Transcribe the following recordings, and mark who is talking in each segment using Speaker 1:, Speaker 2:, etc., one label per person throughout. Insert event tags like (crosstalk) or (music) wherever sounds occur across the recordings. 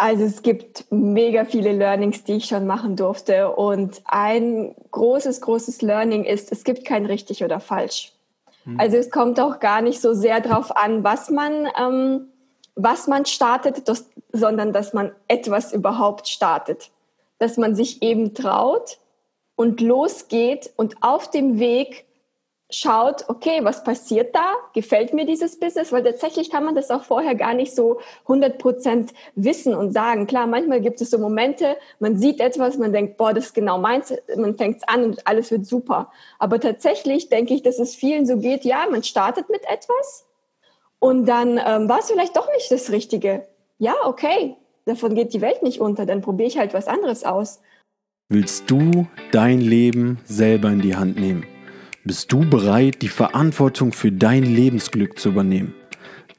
Speaker 1: Also es gibt mega viele Learnings, die ich schon machen durfte. Und ein großes, großes Learning ist, es gibt kein richtig oder falsch. Mhm. Also es kommt auch gar nicht so sehr darauf an, was man, ähm, was man startet, das, sondern dass man etwas überhaupt startet. Dass man sich eben traut und losgeht und auf dem Weg schaut, okay, was passiert da? Gefällt mir dieses Business? Weil tatsächlich kann man das auch vorher gar nicht so 100 Prozent wissen und sagen. Klar, manchmal gibt es so Momente, man sieht etwas, man denkt, boah, das ist genau meins, man fängt es an und alles wird super. Aber tatsächlich denke ich, dass es vielen so geht, ja, man startet mit etwas und dann ähm, war es vielleicht doch nicht das Richtige. Ja, okay, davon geht die Welt nicht unter, dann probiere ich halt was anderes aus.
Speaker 2: Willst du dein Leben selber in die Hand nehmen? Bist du bereit, die Verantwortung für dein Lebensglück zu übernehmen?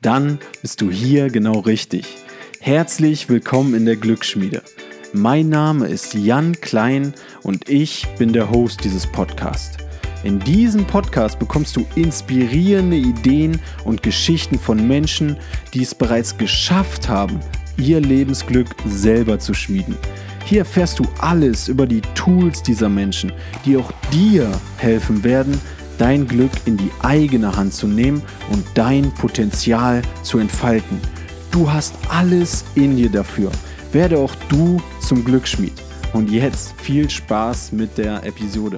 Speaker 2: Dann bist du hier genau richtig. Herzlich willkommen in der Glücksschmiede. Mein Name ist Jan Klein und ich bin der Host dieses Podcasts. In diesem Podcast bekommst du inspirierende Ideen und Geschichten von Menschen, die es bereits geschafft haben, ihr Lebensglück selber zu schmieden. Hier erfährst du alles über die Tools dieser Menschen, die auch dir helfen werden, dein Glück in die eigene Hand zu nehmen und dein Potenzial zu entfalten. Du hast alles in dir dafür. Werde auch du zum Glücksschmied. Und jetzt viel Spaß mit der Episode.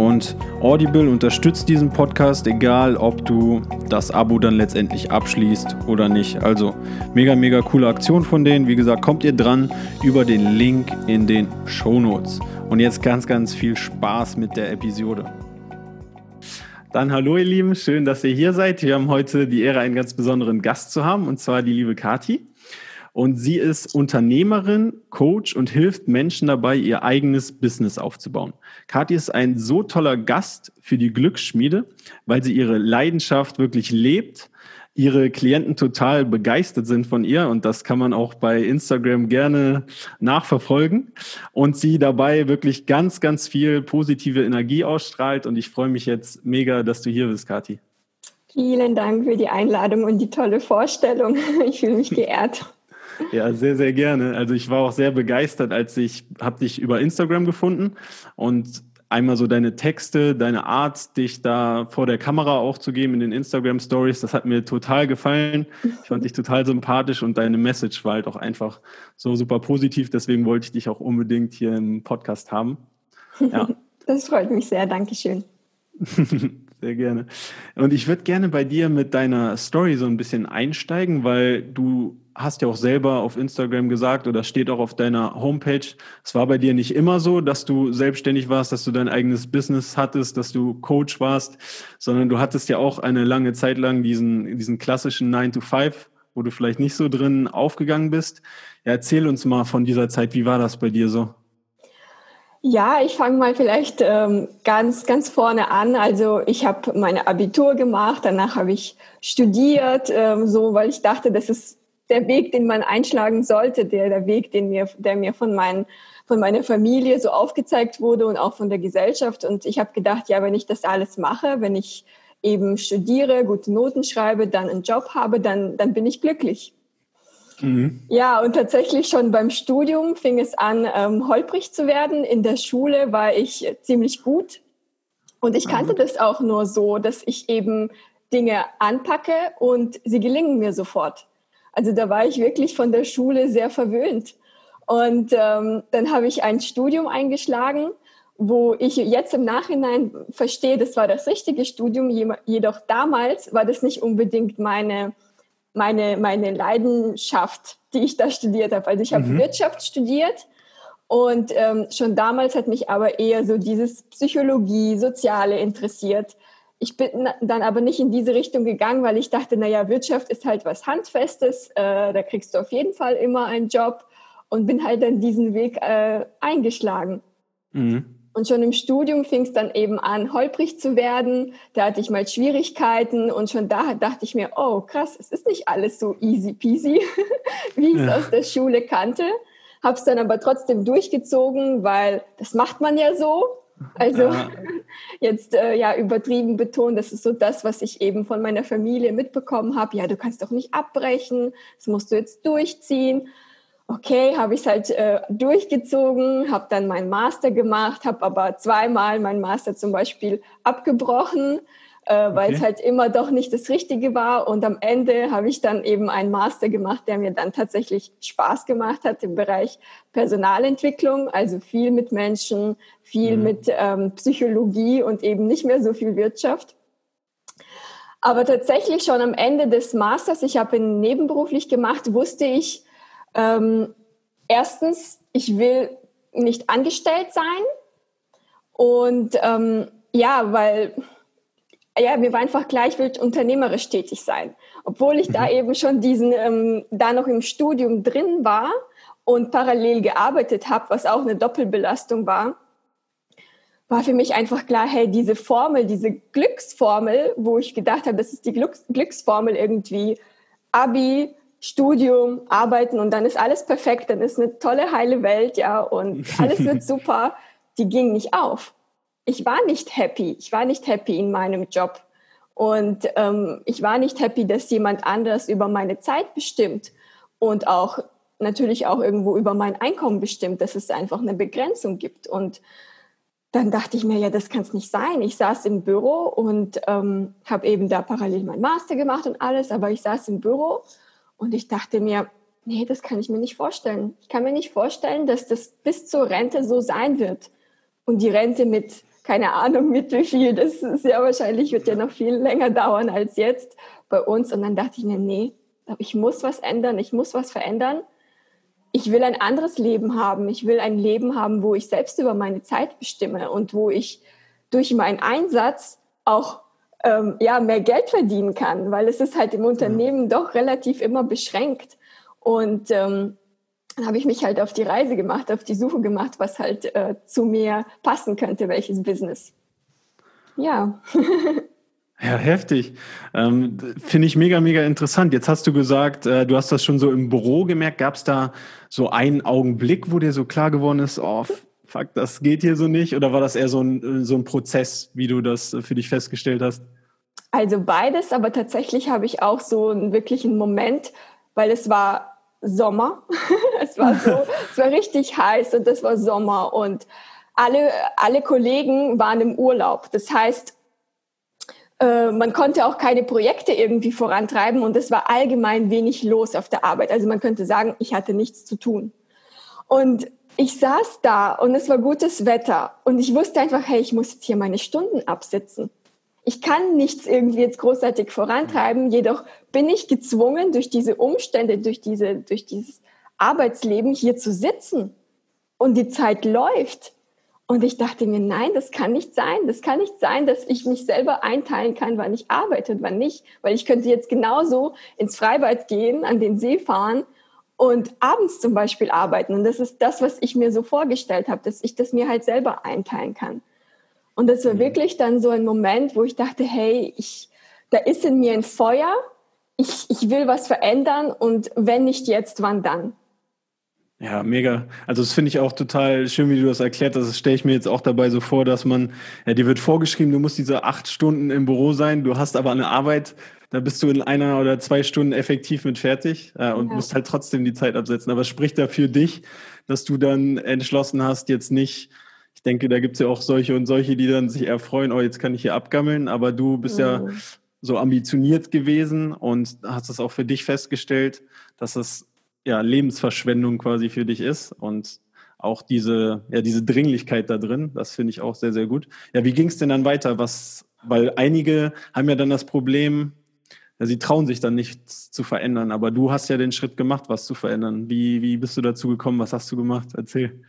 Speaker 2: Und Audible unterstützt diesen Podcast, egal ob du das Abo dann letztendlich abschließt oder nicht. Also mega, mega coole Aktion von denen. Wie gesagt, kommt ihr dran über den Link in den Show Notes. Und jetzt ganz, ganz viel Spaß mit der Episode. Dann hallo ihr Lieben, schön, dass ihr hier seid. Wir haben heute die Ehre, einen ganz besonderen Gast zu haben, und zwar die liebe Kati. Und sie ist Unternehmerin, Coach und hilft Menschen dabei, ihr eigenes Business aufzubauen. Kathi ist ein so toller Gast für die Glücksschmiede, weil sie ihre Leidenschaft wirklich lebt, ihre Klienten total begeistert sind von ihr und das kann man auch bei Instagram gerne nachverfolgen und sie dabei wirklich ganz, ganz viel positive Energie ausstrahlt und ich freue mich jetzt mega, dass du hier bist, Kathi.
Speaker 1: Vielen Dank für die Einladung und die tolle Vorstellung. (laughs) Ich fühle mich geehrt.
Speaker 2: Ja, sehr, sehr gerne. Also ich war auch sehr begeistert, als ich habe dich über Instagram gefunden und einmal so deine Texte, deine Art, dich da vor der Kamera auch zu geben in den Instagram Stories, das hat mir total gefallen. Ich fand dich total sympathisch und deine Message war halt auch einfach so super positiv. Deswegen wollte ich dich auch unbedingt hier im Podcast haben.
Speaker 1: Ja. (laughs) Das freut mich sehr. Dankeschön. (laughs)
Speaker 2: Sehr gerne. Und ich würde gerne bei dir mit deiner Story so ein bisschen einsteigen, weil du hast ja auch selber auf Instagram gesagt oder steht auch auf deiner Homepage, es war bei dir nicht immer so, dass du selbstständig warst, dass du dein eigenes Business hattest, dass du Coach warst, sondern du hattest ja auch eine lange Zeit lang diesen, diesen klassischen 9-to-5 wo du vielleicht nicht so drin aufgegangen bist. Ja, erzähl uns mal von dieser Zeit, wie war das bei dir so?
Speaker 1: Ja, ich fange mal vielleicht ähm, ganz, ganz vorne an. Also ich habe meine Abitur gemacht, danach habe ich studiert, ähm, so weil ich dachte, das ist der Weg, den man einschlagen sollte, der, der Weg, den mir, der mir von, mein, von meiner Familie so aufgezeigt wurde und auch von der Gesellschaft. Und ich habe gedacht, ja, wenn ich das alles mache, wenn ich eben studiere, gute Noten schreibe, dann einen Job habe, dann, dann bin ich glücklich. Mhm. Ja, und tatsächlich schon beim Studium fing es an, ähm, holprig zu werden. In der Schule war ich ziemlich gut. Und ich kannte mhm. das auch nur so, dass ich eben Dinge anpacke und sie gelingen mir sofort. Also da war ich wirklich von der Schule sehr verwöhnt. Und ähm, dann habe ich ein Studium eingeschlagen, wo ich jetzt im Nachhinein verstehe, das war das richtige Studium, jedoch damals war das nicht unbedingt meine meine, meine Leidenschaft, die ich da studiert habe. Also ich habe mhm. Wirtschaft studiert und ähm, schon damals hat mich aber eher so dieses Psychologie, Soziale interessiert. Ich bin dann aber nicht in diese Richtung gegangen, weil ich dachte, naja, Wirtschaft ist halt was Handfestes, äh, da kriegst du auf jeden Fall immer einen Job und bin halt dann diesen Weg äh, eingeschlagen. Mhm. Und schon im Studium fing es dann eben an, holprig zu werden. Da hatte ich mal Schwierigkeiten und schon da dachte ich mir, oh krass, es ist nicht alles so easy peasy, (laughs) wie ich es ja. aus der Schule kannte. Hab's dann aber trotzdem durchgezogen, weil das macht man ja so. Also ja. (laughs) jetzt äh, ja übertrieben betont, das ist so das, was ich eben von meiner Familie mitbekommen habe. Ja, du kannst doch nicht abbrechen, das musst du jetzt durchziehen okay, habe ich es halt äh, durchgezogen, habe dann meinen Master gemacht, habe aber zweimal meinen Master zum Beispiel abgebrochen, äh, weil es halt immer doch nicht das Richtige war. Und am Ende habe ich dann eben einen Master gemacht, der mir dann tatsächlich Spaß gemacht hat im Bereich Personalentwicklung, also viel mit Menschen, viel mhm. mit ähm, Psychologie und eben nicht mehr so viel Wirtschaft. Aber tatsächlich schon am Ende des Masters, ich habe ihn nebenberuflich gemacht, wusste ich, ähm, erstens, ich will nicht angestellt sein. Und ähm, ja, weil ja, mir war einfach klar, ich will unternehmerisch tätig sein. Obwohl ich mhm. da eben schon diesen, ähm, da noch im Studium drin war und parallel gearbeitet habe, was auch eine Doppelbelastung war, war für mich einfach klar, hey, diese Formel, diese Glücksformel, wo ich gedacht habe, das ist die Glücks Glücksformel irgendwie, Abi, Studium, Arbeiten und dann ist alles perfekt, dann ist eine tolle, heile Welt, ja, und (laughs) alles wird super. Die ging nicht auf. Ich war nicht happy. Ich war nicht happy in meinem Job. Und ähm, ich war nicht happy, dass jemand anders über meine Zeit bestimmt und auch natürlich auch irgendwo über mein Einkommen bestimmt, dass es einfach eine Begrenzung gibt. Und dann dachte ich mir, ja, das kann es nicht sein. Ich saß im Büro und ähm, habe eben da parallel mein Master gemacht und alles, aber ich saß im Büro und ich dachte mir, nee, das kann ich mir nicht vorstellen. Ich kann mir nicht vorstellen, dass das bis zur Rente so sein wird. Und die Rente mit, keine Ahnung, mit wie viel, das ist ja wahrscheinlich, wird ja noch viel länger dauern als jetzt bei uns. Und dann dachte ich mir, nee, ich muss was ändern, ich muss was verändern. Ich will ein anderes Leben haben. Ich will ein Leben haben, wo ich selbst über meine Zeit bestimme und wo ich durch meinen Einsatz auch ähm, ja, mehr Geld verdienen kann, weil es ist halt im Unternehmen doch relativ immer beschränkt. Und ähm, habe ich mich halt auf die Reise gemacht, auf die Suche gemacht, was halt äh, zu mir passen könnte, welches Business. Ja. (laughs)
Speaker 2: Ja, heftig. Ähm, Finde ich mega, mega interessant. Jetzt hast du gesagt, äh, du hast das schon so im Büro gemerkt. Gab es da so einen Augenblick, wo dir so klar geworden ist, oh, fuck, das geht hier so nicht? Oder war das eher so ein, so ein Prozess, wie du das für dich festgestellt hast?
Speaker 1: Also beides, aber tatsächlich habe ich auch so einen wirklichen Moment, weil es war Sommer. (laughs) es war so, es war richtig heiß und es war Sommer und alle, alle Kollegen waren im Urlaub. Das heißt, äh, man konnte auch keine Projekte irgendwie vorantreiben und es war allgemein wenig los auf der Arbeit. Also man könnte sagen, ich hatte nichts zu tun. Und ich saß da und es war gutes Wetter und ich wusste einfach, hey, ich muss jetzt hier meine Stunden absitzen. Ich kann nichts irgendwie jetzt großartig vorantreiben, jedoch bin ich gezwungen, durch diese Umstände, durch, diese, durch dieses Arbeitsleben hier zu sitzen. Und die Zeit läuft. Und ich dachte mir, nein, das kann nicht sein. Das kann nicht sein, dass ich mich selber einteilen kann, wann ich arbeite und wann nicht. Weil ich könnte jetzt genauso ins Freibad gehen, an den See fahren und abends zum Beispiel arbeiten. Und das ist das, was ich mir so vorgestellt habe, dass ich das mir halt selber einteilen kann. Und das war mhm. wirklich dann so ein Moment, wo ich dachte, hey, ich, da ist in mir ein Feuer. Ich, ich will was verändern und wenn nicht jetzt, wann dann?
Speaker 2: Ja, mega. Also das finde ich auch total schön, wie du das erklärt hast. Das stelle ich mir jetzt auch dabei so vor, dass man, ja, dir wird vorgeschrieben, du musst diese acht Stunden im Büro sein, du hast aber eine Arbeit, da bist du in einer oder zwei Stunden effektiv mit fertig äh, und ja. musst halt trotzdem die Zeit absetzen. Aber es spricht da für dich, dass du dann entschlossen hast, jetzt nicht, ich denke, da gibt es ja auch solche und solche, die dann sich eher freuen, oh, jetzt kann ich hier abgammeln, aber du bist mhm. ja so ambitioniert gewesen und hast es auch für dich festgestellt, dass es ja, Lebensverschwendung quasi für dich ist und auch diese, ja, diese Dringlichkeit da drin, das finde ich auch sehr, sehr gut. Ja, wie ging es denn dann weiter? Was, weil einige haben ja dann das Problem, ja, sie trauen sich dann nichts zu verändern, aber du hast ja den Schritt gemacht, was zu verändern. Wie, wie bist du dazu gekommen? Was hast du gemacht? Erzähl.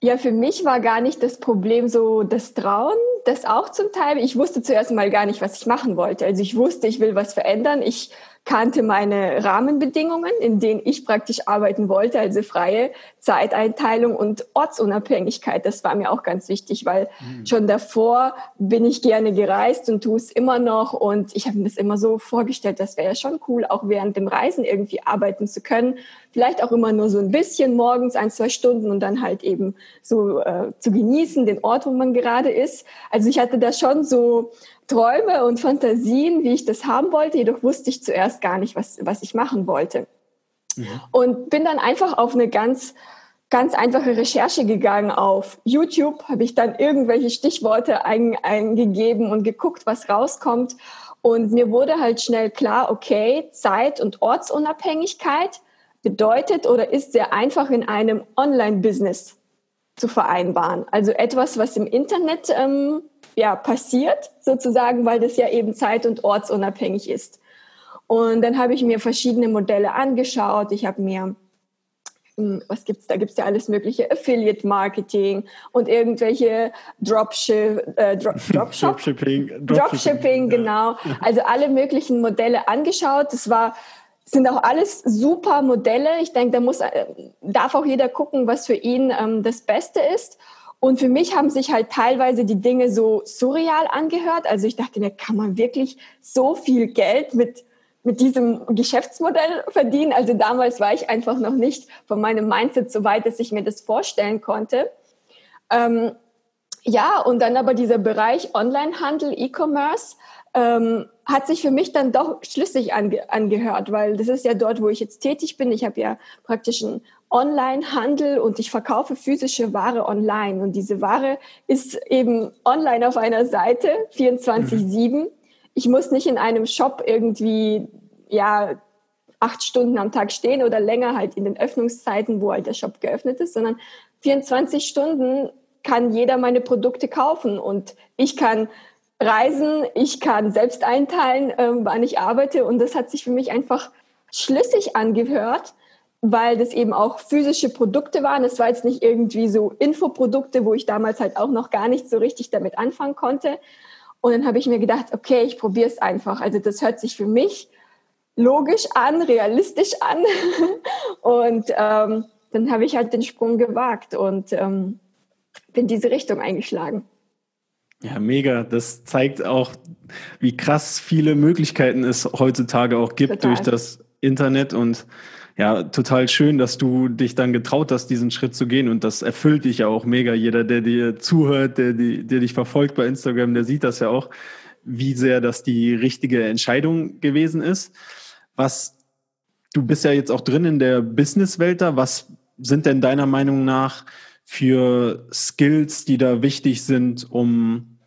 Speaker 1: Ja, für mich war gar nicht das Problem so das Trauen, das auch zum Teil. Ich wusste zuerst mal gar nicht, was ich machen wollte. Also ich wusste, ich will was verändern. Ich kannte meine Rahmenbedingungen, in denen ich praktisch arbeiten wollte, also freie Zeiteinteilung und Ortsunabhängigkeit. Das war mir auch ganz wichtig, weil mhm. schon davor bin ich gerne gereist und tue es immer noch. Und ich habe mir das immer so vorgestellt, das wäre ja schon cool, auch während dem Reisen irgendwie arbeiten zu können. Vielleicht auch immer nur so ein bisschen morgens, ein, zwei Stunden und dann halt eben so äh, zu genießen, den Ort, wo man gerade ist. Also ich hatte da schon so Träume und Fantasien, wie ich das haben wollte, jedoch wusste ich zuerst gar nicht, was, was ich machen wollte. Mhm. Und bin dann einfach auf eine ganz, ganz einfache Recherche gegangen auf YouTube, habe ich dann irgendwelche Stichworte ein, eingegeben und geguckt, was rauskommt. Und mir wurde halt schnell klar, okay, Zeit- und Ortsunabhängigkeit bedeutet oder ist sehr einfach in einem Online-Business zu vereinbaren. Also etwas, was im Internet ähm, ja, passiert, sozusagen, weil das ja eben zeit- und ortsunabhängig ist. Und dann habe ich mir verschiedene Modelle angeschaut. Ich habe mir hm, was gibt's da? Gibt's ja alles mögliche Affiliate Marketing und irgendwelche Dropship, äh, Drop, (laughs) Dropshop? Dropshipping, Dropshipping, Dropshipping, genau. Also alle möglichen Modelle angeschaut. Das war sind auch alles super Modelle. Ich denke, da muss, äh, darf auch jeder gucken, was für ihn ähm, das Beste ist. Und für mich haben sich halt teilweise die Dinge so surreal angehört. Also ich dachte mir, kann man wirklich so viel Geld mit, mit diesem Geschäftsmodell verdienen? Also damals war ich einfach noch nicht von meinem Mindset so weit, dass ich mir das vorstellen konnte. Ähm, ja, und dann aber dieser Bereich Onlinehandel, E-Commerce, ähm, hat sich für mich dann doch schlüssig ange angehört, weil das ist ja dort, wo ich jetzt tätig bin. Ich habe ja praktisch einen Online-Handel und ich verkaufe physische Ware online. Und diese Ware ist eben online auf einer Seite 24-7. Mhm. Ich muss nicht in einem Shop irgendwie, ja, acht Stunden am Tag stehen oder länger halt in den Öffnungszeiten, wo halt der Shop geöffnet ist, sondern 24 Stunden kann jeder meine Produkte kaufen und ich kann reisen, ich kann selbst einteilen, ähm, wann ich arbeite und das hat sich für mich einfach schlüssig angehört, weil das eben auch physische Produkte waren. Es war jetzt nicht irgendwie so Infoprodukte, wo ich damals halt auch noch gar nicht so richtig damit anfangen konnte. Und dann habe ich mir gedacht, okay, ich probiere es einfach. Also das hört sich für mich logisch an, realistisch an. (laughs) und ähm, dann habe ich halt den Sprung gewagt und ähm, bin diese Richtung eingeschlagen.
Speaker 2: Ja, mega. Das zeigt auch, wie krass viele Möglichkeiten es heutzutage auch gibt total. durch das Internet und ja, total schön, dass du dich dann getraut hast, diesen Schritt zu gehen und das erfüllt dich ja auch mega. Jeder, der dir zuhört, der, der dich verfolgt bei Instagram, der sieht das ja auch, wie sehr das die richtige Entscheidung gewesen ist. Was, du bist ja jetzt auch drin in der Businesswelt da. Was sind denn deiner Meinung nach für Skills, die da wichtig sind, um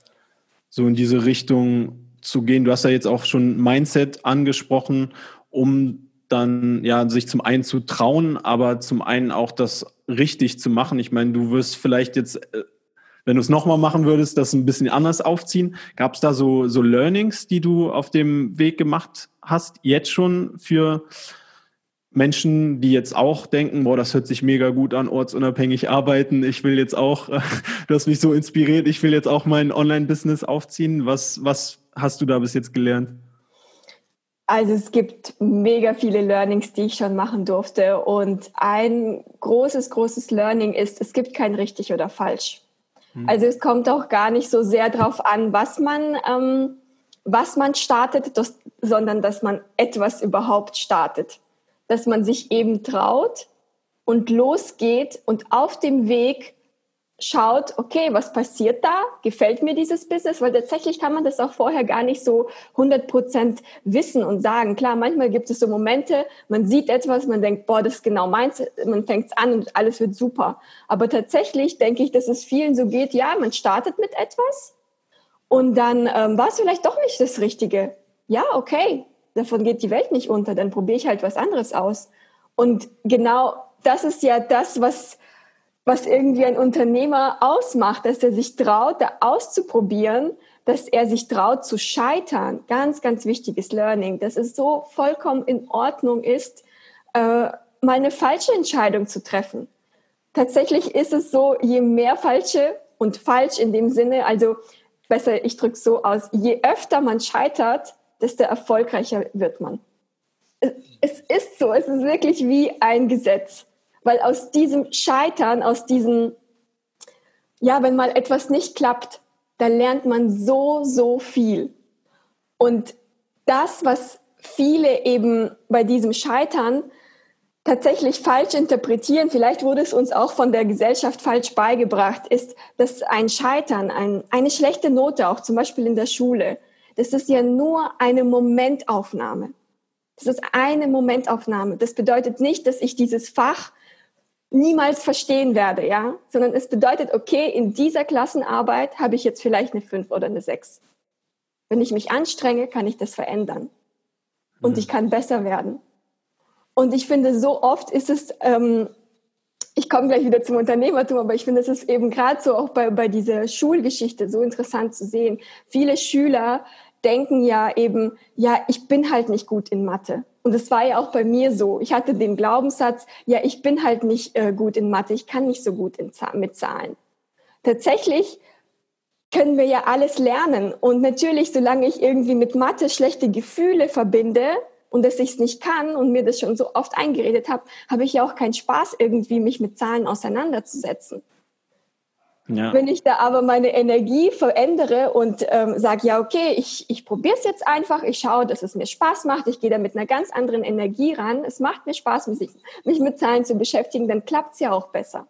Speaker 2: so in diese Richtung zu gehen? Du hast ja jetzt auch schon Mindset angesprochen, um dann ja sich zum einen zu trauen, aber zum einen auch das richtig zu machen. Ich meine, du wirst vielleicht jetzt, äh, wenn du es nochmal machen würdest, das ein bisschen anders aufziehen. Gab es da so, so Learnings, die du auf dem Weg gemacht hast, jetzt schon für Menschen, die jetzt auch denken, boah, das hört sich mega gut an, ortsunabhängig arbeiten. Ich will jetzt auch, (laughs) du hast mich so inspiriert, ich will jetzt auch mein Online-Business aufziehen. Was, was hast du da bis jetzt gelernt?
Speaker 1: Also es gibt mega viele Learnings, die ich schon machen durfte. Und ein großes, großes Learning ist, es gibt kein richtig oder falsch. Mhm. Also es kommt auch gar nicht so sehr darauf an, was man, ähm, was man startet, das, sondern dass man etwas überhaupt startet dass man sich eben traut und losgeht und auf dem Weg schaut, okay, was passiert da? Gefällt mir dieses Business? Weil tatsächlich kann man das auch vorher gar nicht so 100 Prozent wissen und sagen. Klar, manchmal gibt es so Momente, man sieht etwas, man denkt, boah, das ist genau meins, man fängt es an und alles wird super. Aber tatsächlich denke ich, dass es vielen so geht, ja, man startet mit etwas und dann ähm, war es vielleicht doch nicht das Richtige. Ja, okay, davon geht die Welt nicht unter, dann probiere ich halt was anderes aus. Und genau das ist ja das, was, was irgendwie ein Unternehmer ausmacht, dass er sich traut, da auszuprobieren, dass er sich traut zu scheitern. Ganz, ganz wichtiges Learning, dass es so vollkommen in Ordnung ist, äh, mal eine falsche Entscheidung zu treffen. Tatsächlich ist es so, je mehr falsche und falsch in dem Sinne, also besser, ich drücke so aus, je öfter man scheitert, desto erfolgreicher wird man. Es ist so, es ist wirklich wie ein Gesetz, weil aus diesem Scheitern, aus diesem, ja, wenn mal etwas nicht klappt, da lernt man so, so viel. Und das, was viele eben bei diesem Scheitern tatsächlich falsch interpretieren, vielleicht wurde es uns auch von der Gesellschaft falsch beigebracht, ist, dass ein Scheitern, ein, eine schlechte Note, auch zum Beispiel in der Schule, das ist ja nur eine Momentaufnahme. Das ist eine Momentaufnahme. Das bedeutet nicht, dass ich dieses Fach niemals verstehen werde, ja, sondern es bedeutet, okay, in dieser Klassenarbeit habe ich jetzt vielleicht eine 5 oder eine 6. Wenn ich mich anstrenge, kann ich das verändern. Und mhm. ich kann besser werden. Und ich finde, so oft ist es ähm, ich komme gleich wieder zum Unternehmertum, aber ich finde, es ist eben gerade so auch bei, bei dieser Schulgeschichte so interessant zu sehen. Viele Schüler denken ja eben, ja, ich bin halt nicht gut in Mathe. Und es war ja auch bei mir so. Ich hatte den Glaubenssatz, ja, ich bin halt nicht äh, gut in Mathe, ich kann nicht so gut in, mit Zahlen. Tatsächlich können wir ja alles lernen. Und natürlich, solange ich irgendwie mit Mathe schlechte Gefühle verbinde, und dass ich es nicht kann und mir das schon so oft eingeredet habe, habe ich ja auch keinen Spaß, irgendwie mich mit Zahlen auseinanderzusetzen. Ja. Wenn ich da aber meine Energie verändere und ähm, sage, ja, okay, ich, ich probiere es jetzt einfach, ich schaue, dass es mir Spaß macht, ich gehe da mit einer ganz anderen Energie ran, es macht mir Spaß, mich, mich mit Zahlen zu beschäftigen, dann klappt es ja auch besser.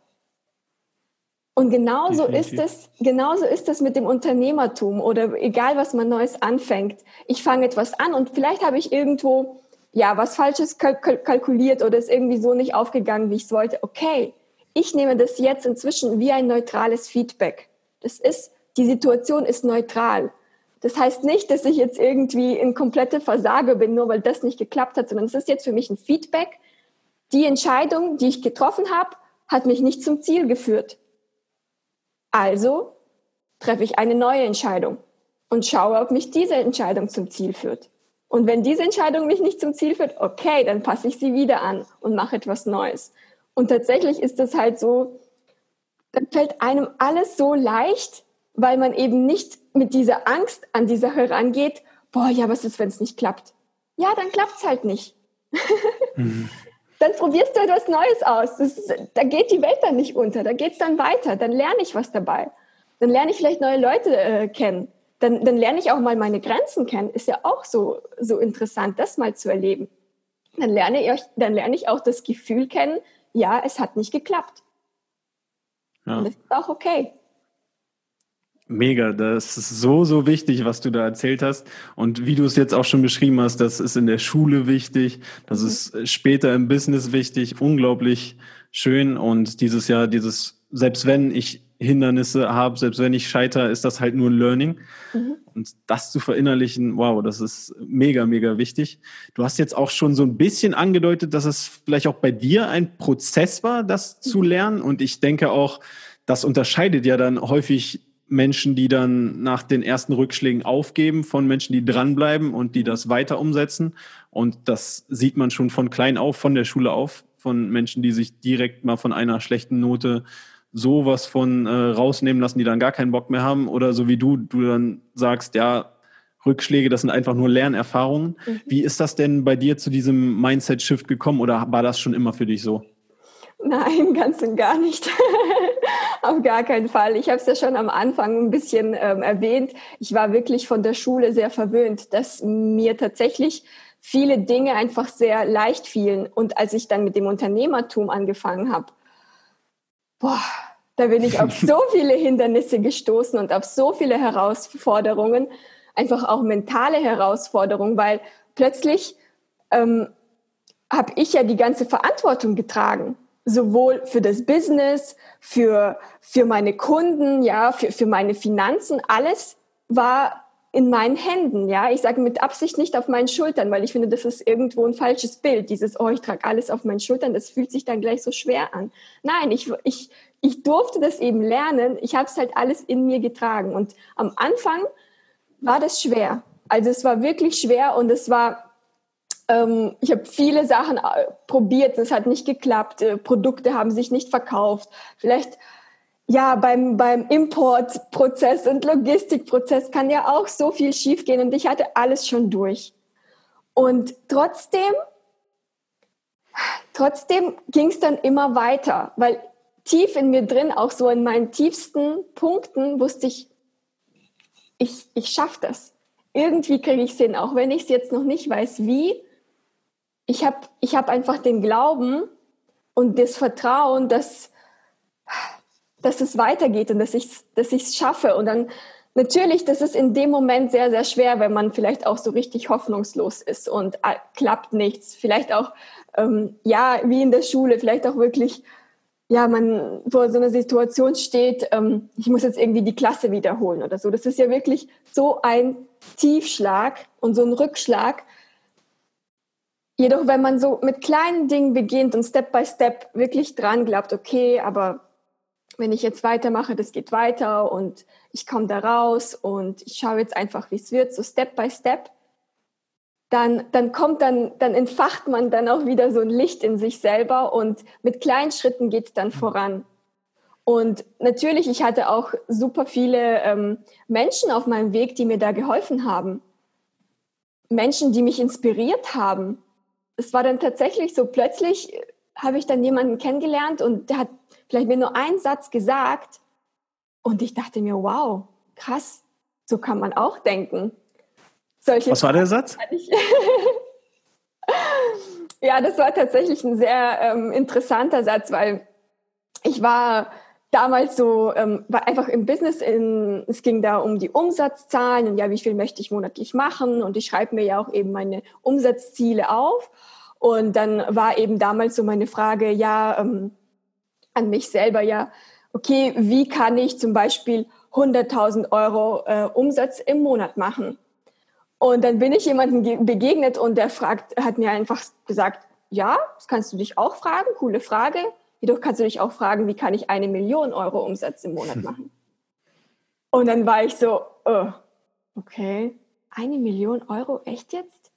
Speaker 1: Und genauso ist es, genauso ist es mit dem Unternehmertum oder egal was man Neues anfängt. Ich fange etwas an und vielleicht habe ich irgendwo, ja, was Falsches kalkuliert oder ist irgendwie so nicht aufgegangen, wie ich es wollte. Okay. Ich nehme das jetzt inzwischen wie ein neutrales Feedback. Das ist, die Situation ist neutral. Das heißt nicht, dass ich jetzt irgendwie in komplette Versage bin, nur weil das nicht geklappt hat, sondern es ist jetzt für mich ein Feedback. Die Entscheidung, die ich getroffen habe, hat mich nicht zum Ziel geführt. Also treffe ich eine neue Entscheidung und schaue, ob mich diese Entscheidung zum Ziel führt. Und wenn diese Entscheidung mich nicht zum Ziel führt, okay, dann passe ich sie wieder an und mache etwas Neues. Und tatsächlich ist es halt so, dann fällt einem alles so leicht, weil man eben nicht mit dieser Angst an die Sache rangeht, boah, ja, was ist, wenn es nicht klappt? Ja, dann klappt es halt nicht. (laughs) mhm dann probierst du etwas Neues aus. Ist, da geht die Welt dann nicht unter, da geht es dann weiter, dann lerne ich was dabei. Dann lerne ich vielleicht neue Leute äh, kennen. Dann, dann lerne ich auch mal meine Grenzen kennen. Ist ja auch so, so interessant, das mal zu erleben. Dann lerne, ich, dann lerne ich auch das Gefühl kennen, ja, es hat nicht geklappt. Ja. Und das ist auch okay.
Speaker 2: Mega, das ist so, so wichtig, was du da erzählt hast. Und wie du es jetzt auch schon beschrieben hast, das ist in der Schule wichtig, das mhm. ist später im Business wichtig, unglaublich schön. Und dieses Jahr, dieses, selbst wenn ich Hindernisse habe, selbst wenn ich scheitere, ist das halt nur ein Learning. Mhm. Und das zu verinnerlichen, wow, das ist mega, mega wichtig. Du hast jetzt auch schon so ein bisschen angedeutet, dass es vielleicht auch bei dir ein Prozess war, das zu mhm. lernen. Und ich denke auch, das unterscheidet ja dann häufig Menschen, die dann nach den ersten Rückschlägen aufgeben, von Menschen, die dranbleiben und die das weiter umsetzen. Und das sieht man schon von klein auf, von der Schule auf, von Menschen, die sich direkt mal von einer schlechten Note sowas von äh, rausnehmen lassen, die dann gar keinen Bock mehr haben. Oder so wie du, du dann sagst, ja, Rückschläge, das sind einfach nur Lernerfahrungen. Mhm. Wie ist das denn bei dir zu diesem Mindset-Shift gekommen oder war das schon immer für dich so?
Speaker 1: Nein, (laughs) ganz und gar nicht. (laughs) Auf gar keinen Fall. Ich habe es ja schon am Anfang ein bisschen ähm, erwähnt. Ich war wirklich von der Schule sehr verwöhnt, dass mir tatsächlich viele Dinge einfach sehr leicht fielen. Und als ich dann mit dem Unternehmertum angefangen habe, boah, da bin ich auf (laughs) so viele Hindernisse gestoßen und auf so viele Herausforderungen, einfach auch mentale Herausforderungen, weil plötzlich ähm, habe ich ja die ganze Verantwortung getragen sowohl für das Business, für, für meine Kunden, ja, für, für meine Finanzen, alles war in meinen Händen, ja. Ich sage mit Absicht nicht auf meinen Schultern, weil ich finde, das ist irgendwo ein falsches Bild. Dieses, oh, ich trage alles auf meinen Schultern, das fühlt sich dann gleich so schwer an. Nein, ich, ich, ich durfte das eben lernen. Ich habe es halt alles in mir getragen. Und am Anfang war das schwer. Also es war wirklich schwer und es war ähm, ich habe viele Sachen äh, probiert, es hat nicht geklappt, äh, Produkte haben sich nicht verkauft. Vielleicht ja, beim, beim Importprozess und Logistikprozess kann ja auch so viel schiefgehen und ich hatte alles schon durch. Und trotzdem, trotzdem ging es dann immer weiter, weil tief in mir drin, auch so in meinen tiefsten Punkten, wusste ich, ich, ich schaffe das. Irgendwie kriege ich es hin, auch wenn ich es jetzt noch nicht weiß, wie ich habe ich hab einfach den Glauben und das Vertrauen, dass, dass es weitergeht und dass ich es dass ich's schaffe. Und dann natürlich, das ist in dem Moment sehr, sehr schwer, wenn man vielleicht auch so richtig hoffnungslos ist und äh, klappt nichts. Vielleicht auch, ähm, ja, wie in der Schule, vielleicht auch wirklich, ja, man vor so einer Situation steht, ähm, ich muss jetzt irgendwie die Klasse wiederholen oder so. Das ist ja wirklich so ein Tiefschlag und so ein Rückschlag, Jedoch, wenn man so mit kleinen Dingen beginnt und Step by Step wirklich dran glaubt, okay, aber wenn ich jetzt weitermache, das geht weiter und ich komme da raus und ich schaue jetzt einfach, wie es wird, so Step by Step, dann, dann kommt dann, dann entfacht man dann auch wieder so ein Licht in sich selber und mit kleinen Schritten geht es dann mhm. voran. Und natürlich, ich hatte auch super viele ähm, Menschen auf meinem Weg, die mir da geholfen haben. Menschen, die mich inspiriert haben es war dann tatsächlich so, plötzlich habe ich dann jemanden kennengelernt und der hat vielleicht mir nur einen Satz gesagt und ich dachte mir, wow, krass, so kann man auch denken.
Speaker 2: Solche Was war der Satz? (laughs)
Speaker 1: ja, das war tatsächlich ein sehr ähm, interessanter Satz, weil ich war damals so, ähm, war einfach im Business, in, es ging da um die Umsatzzahlen und ja, wie viel möchte ich monatlich machen und ich schreibe mir ja auch eben meine Umsatzziele auf. Und dann war eben damals so meine Frage, ja, ähm, an mich selber, ja, okay, wie kann ich zum Beispiel 100.000 Euro äh, Umsatz im Monat machen? Und dann bin ich jemandem begegnet und der fragt, hat mir einfach gesagt, ja, das kannst du dich auch fragen, coole Frage. Jedoch kannst du dich auch fragen, wie kann ich eine Million Euro Umsatz im Monat (laughs) machen? Und dann war ich so, oh, okay, eine Million Euro, echt jetzt?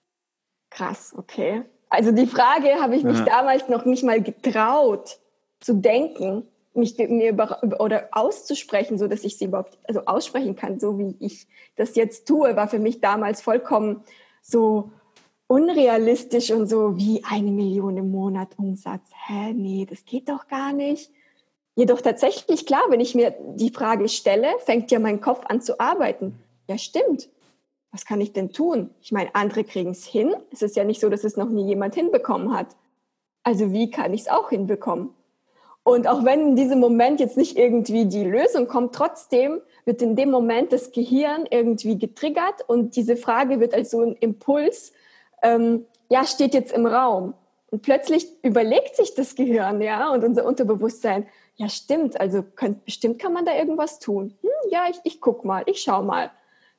Speaker 1: Krass, okay. Also die Frage habe ich mich ja. damals noch nicht mal getraut zu denken, mich mir oder auszusprechen, so dass ich sie überhaupt also aussprechen kann, so wie ich das jetzt tue, war für mich damals vollkommen so unrealistisch und so wie eine Million im Monat Umsatz. Hä, nee, das geht doch gar nicht. Jedoch tatsächlich klar, wenn ich mir die Frage stelle, fängt ja mein Kopf an zu arbeiten. Ja, stimmt was kann ich denn tun? Ich meine, andere kriegen es hin. Es ist ja nicht so, dass es noch nie jemand hinbekommen hat. Also wie kann ich es auch hinbekommen? Und auch wenn in diesem Moment jetzt nicht irgendwie die Lösung kommt, trotzdem wird in dem Moment das Gehirn irgendwie getriggert und diese Frage wird als so ein Impuls, ähm, ja, steht jetzt im Raum. Und plötzlich überlegt sich das Gehirn, ja, und unser Unterbewusstsein, ja, stimmt, also könnt, bestimmt kann man da irgendwas tun. Hm, ja, ich, ich guck mal, ich schau mal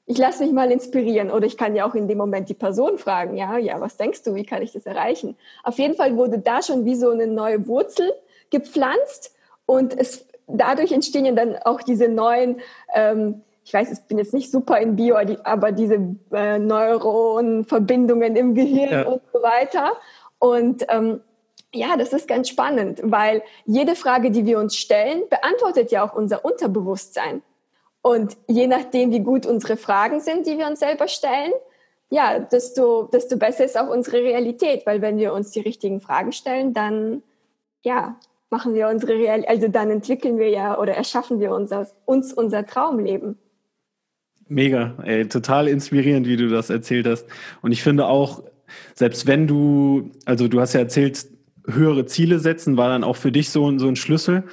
Speaker 1: ich lasse mich mal inspirieren oder ich kann ja auch in dem Moment die Person fragen, ja, ja, was denkst du, wie kann ich das erreichen? Auf jeden Fall wurde da schon wie so eine neue Wurzel gepflanzt und es dadurch entstehen ja dann auch diese neuen ähm, ich weiß, ich bin jetzt nicht super in Bio, aber diese äh, Neuronverbindungen im Gehirn ja. und so weiter. Und ähm, ja, das ist ganz spannend, weil jede Frage, die wir uns stellen, beantwortet ja auch unser Unterbewusstsein. Und je nachdem, wie gut unsere Fragen sind, die wir uns selber stellen, ja, desto, desto besser ist auch unsere Realität, weil wenn wir uns die richtigen Fragen stellen, dann ja, machen wir unsere Realität, also dann entwickeln wir ja oder erschaffen wir unser, uns unser Traumleben.
Speaker 2: Mega, ey, total inspirierend, wie du das erzählt hast. Und ich finde auch, selbst wenn du, also du hast ja erzählt, höhere Ziele setzen war dann auch für dich so, so ein Schlüssel.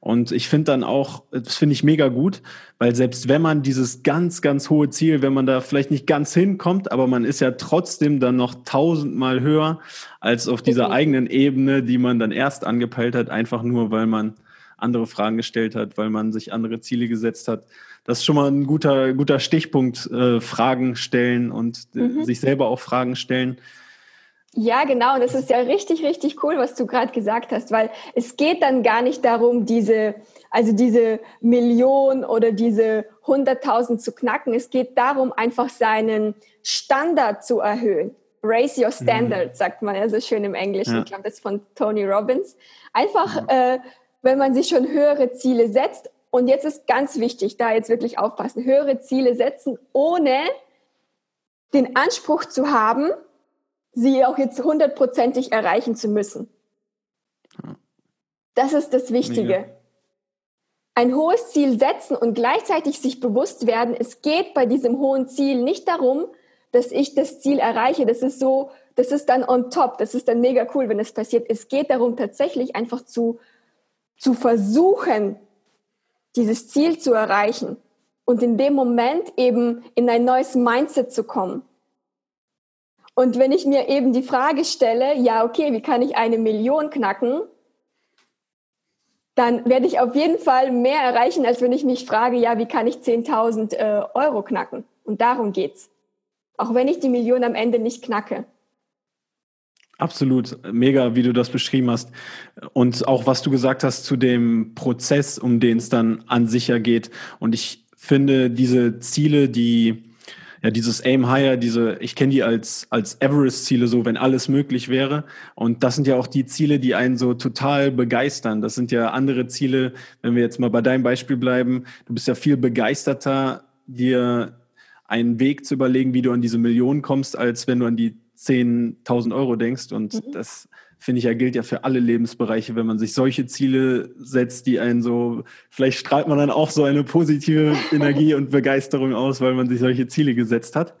Speaker 2: Und ich finde dann auch, das finde ich mega gut, weil selbst wenn man dieses ganz, ganz hohe Ziel, wenn man da vielleicht nicht ganz hinkommt, aber man ist ja trotzdem dann noch tausendmal höher als auf dieser okay. eigenen Ebene, die man dann erst angepeilt hat, einfach nur, weil man andere Fragen gestellt hat, weil man sich andere Ziele gesetzt hat. Das ist schon mal ein guter, guter Stichpunkt, äh, Fragen stellen und äh, mhm. sich selber auch Fragen stellen.
Speaker 1: Ja, genau. Und das ist ja richtig, richtig cool, was du gerade gesagt hast, weil es geht dann gar nicht darum, diese, also diese Million oder diese 100.000 zu knacken. Es geht darum, einfach seinen Standard zu erhöhen. Raise your standard, mhm. sagt man ja so schön im Englischen. Ja. Ich glaube, das ist von Tony Robbins. Einfach, mhm. äh, wenn man sich schon höhere Ziele setzt. Und jetzt ist ganz wichtig, da jetzt wirklich aufpassen, höhere Ziele setzen, ohne den Anspruch zu haben, sie auch jetzt hundertprozentig erreichen zu müssen. Das ist das Wichtige. Mega. Ein hohes Ziel setzen und gleichzeitig sich bewusst werden, es geht bei diesem hohen Ziel nicht darum, dass ich das Ziel erreiche. Das ist so, das ist dann on top. Das ist dann mega cool, wenn es passiert. Es geht darum, tatsächlich einfach zu, zu versuchen, dieses Ziel zu erreichen und in dem Moment eben in ein neues Mindset zu kommen. Und wenn ich mir eben die Frage stelle, ja, okay, wie kann ich eine Million knacken? Dann werde ich auf jeden Fall mehr erreichen, als wenn ich mich frage, ja, wie kann ich 10.000 äh, Euro knacken? Und darum geht's. Auch wenn ich die Million am Ende nicht knacke.
Speaker 2: Absolut, mega, wie du das beschrieben hast. Und auch was du gesagt hast zu dem Prozess, um den es dann an sich ja geht. Und ich finde diese Ziele, die ja, dieses Aim Higher, diese, ich kenne die als, als Everest-Ziele, so wenn alles möglich wäre. Und das sind ja auch die Ziele, die einen so total begeistern. Das sind ja andere Ziele, wenn wir jetzt mal bei deinem Beispiel bleiben. Du bist ja viel begeisterter, dir einen Weg zu überlegen, wie du an diese Millionen kommst, als wenn du an die 10.000 Euro denkst. Und mhm. das finde ich ja, gilt ja für alle Lebensbereiche, wenn man sich solche Ziele setzt, die einen so, vielleicht strahlt man dann auch so eine positive (laughs) Energie und Begeisterung aus, weil man sich solche Ziele gesetzt hat.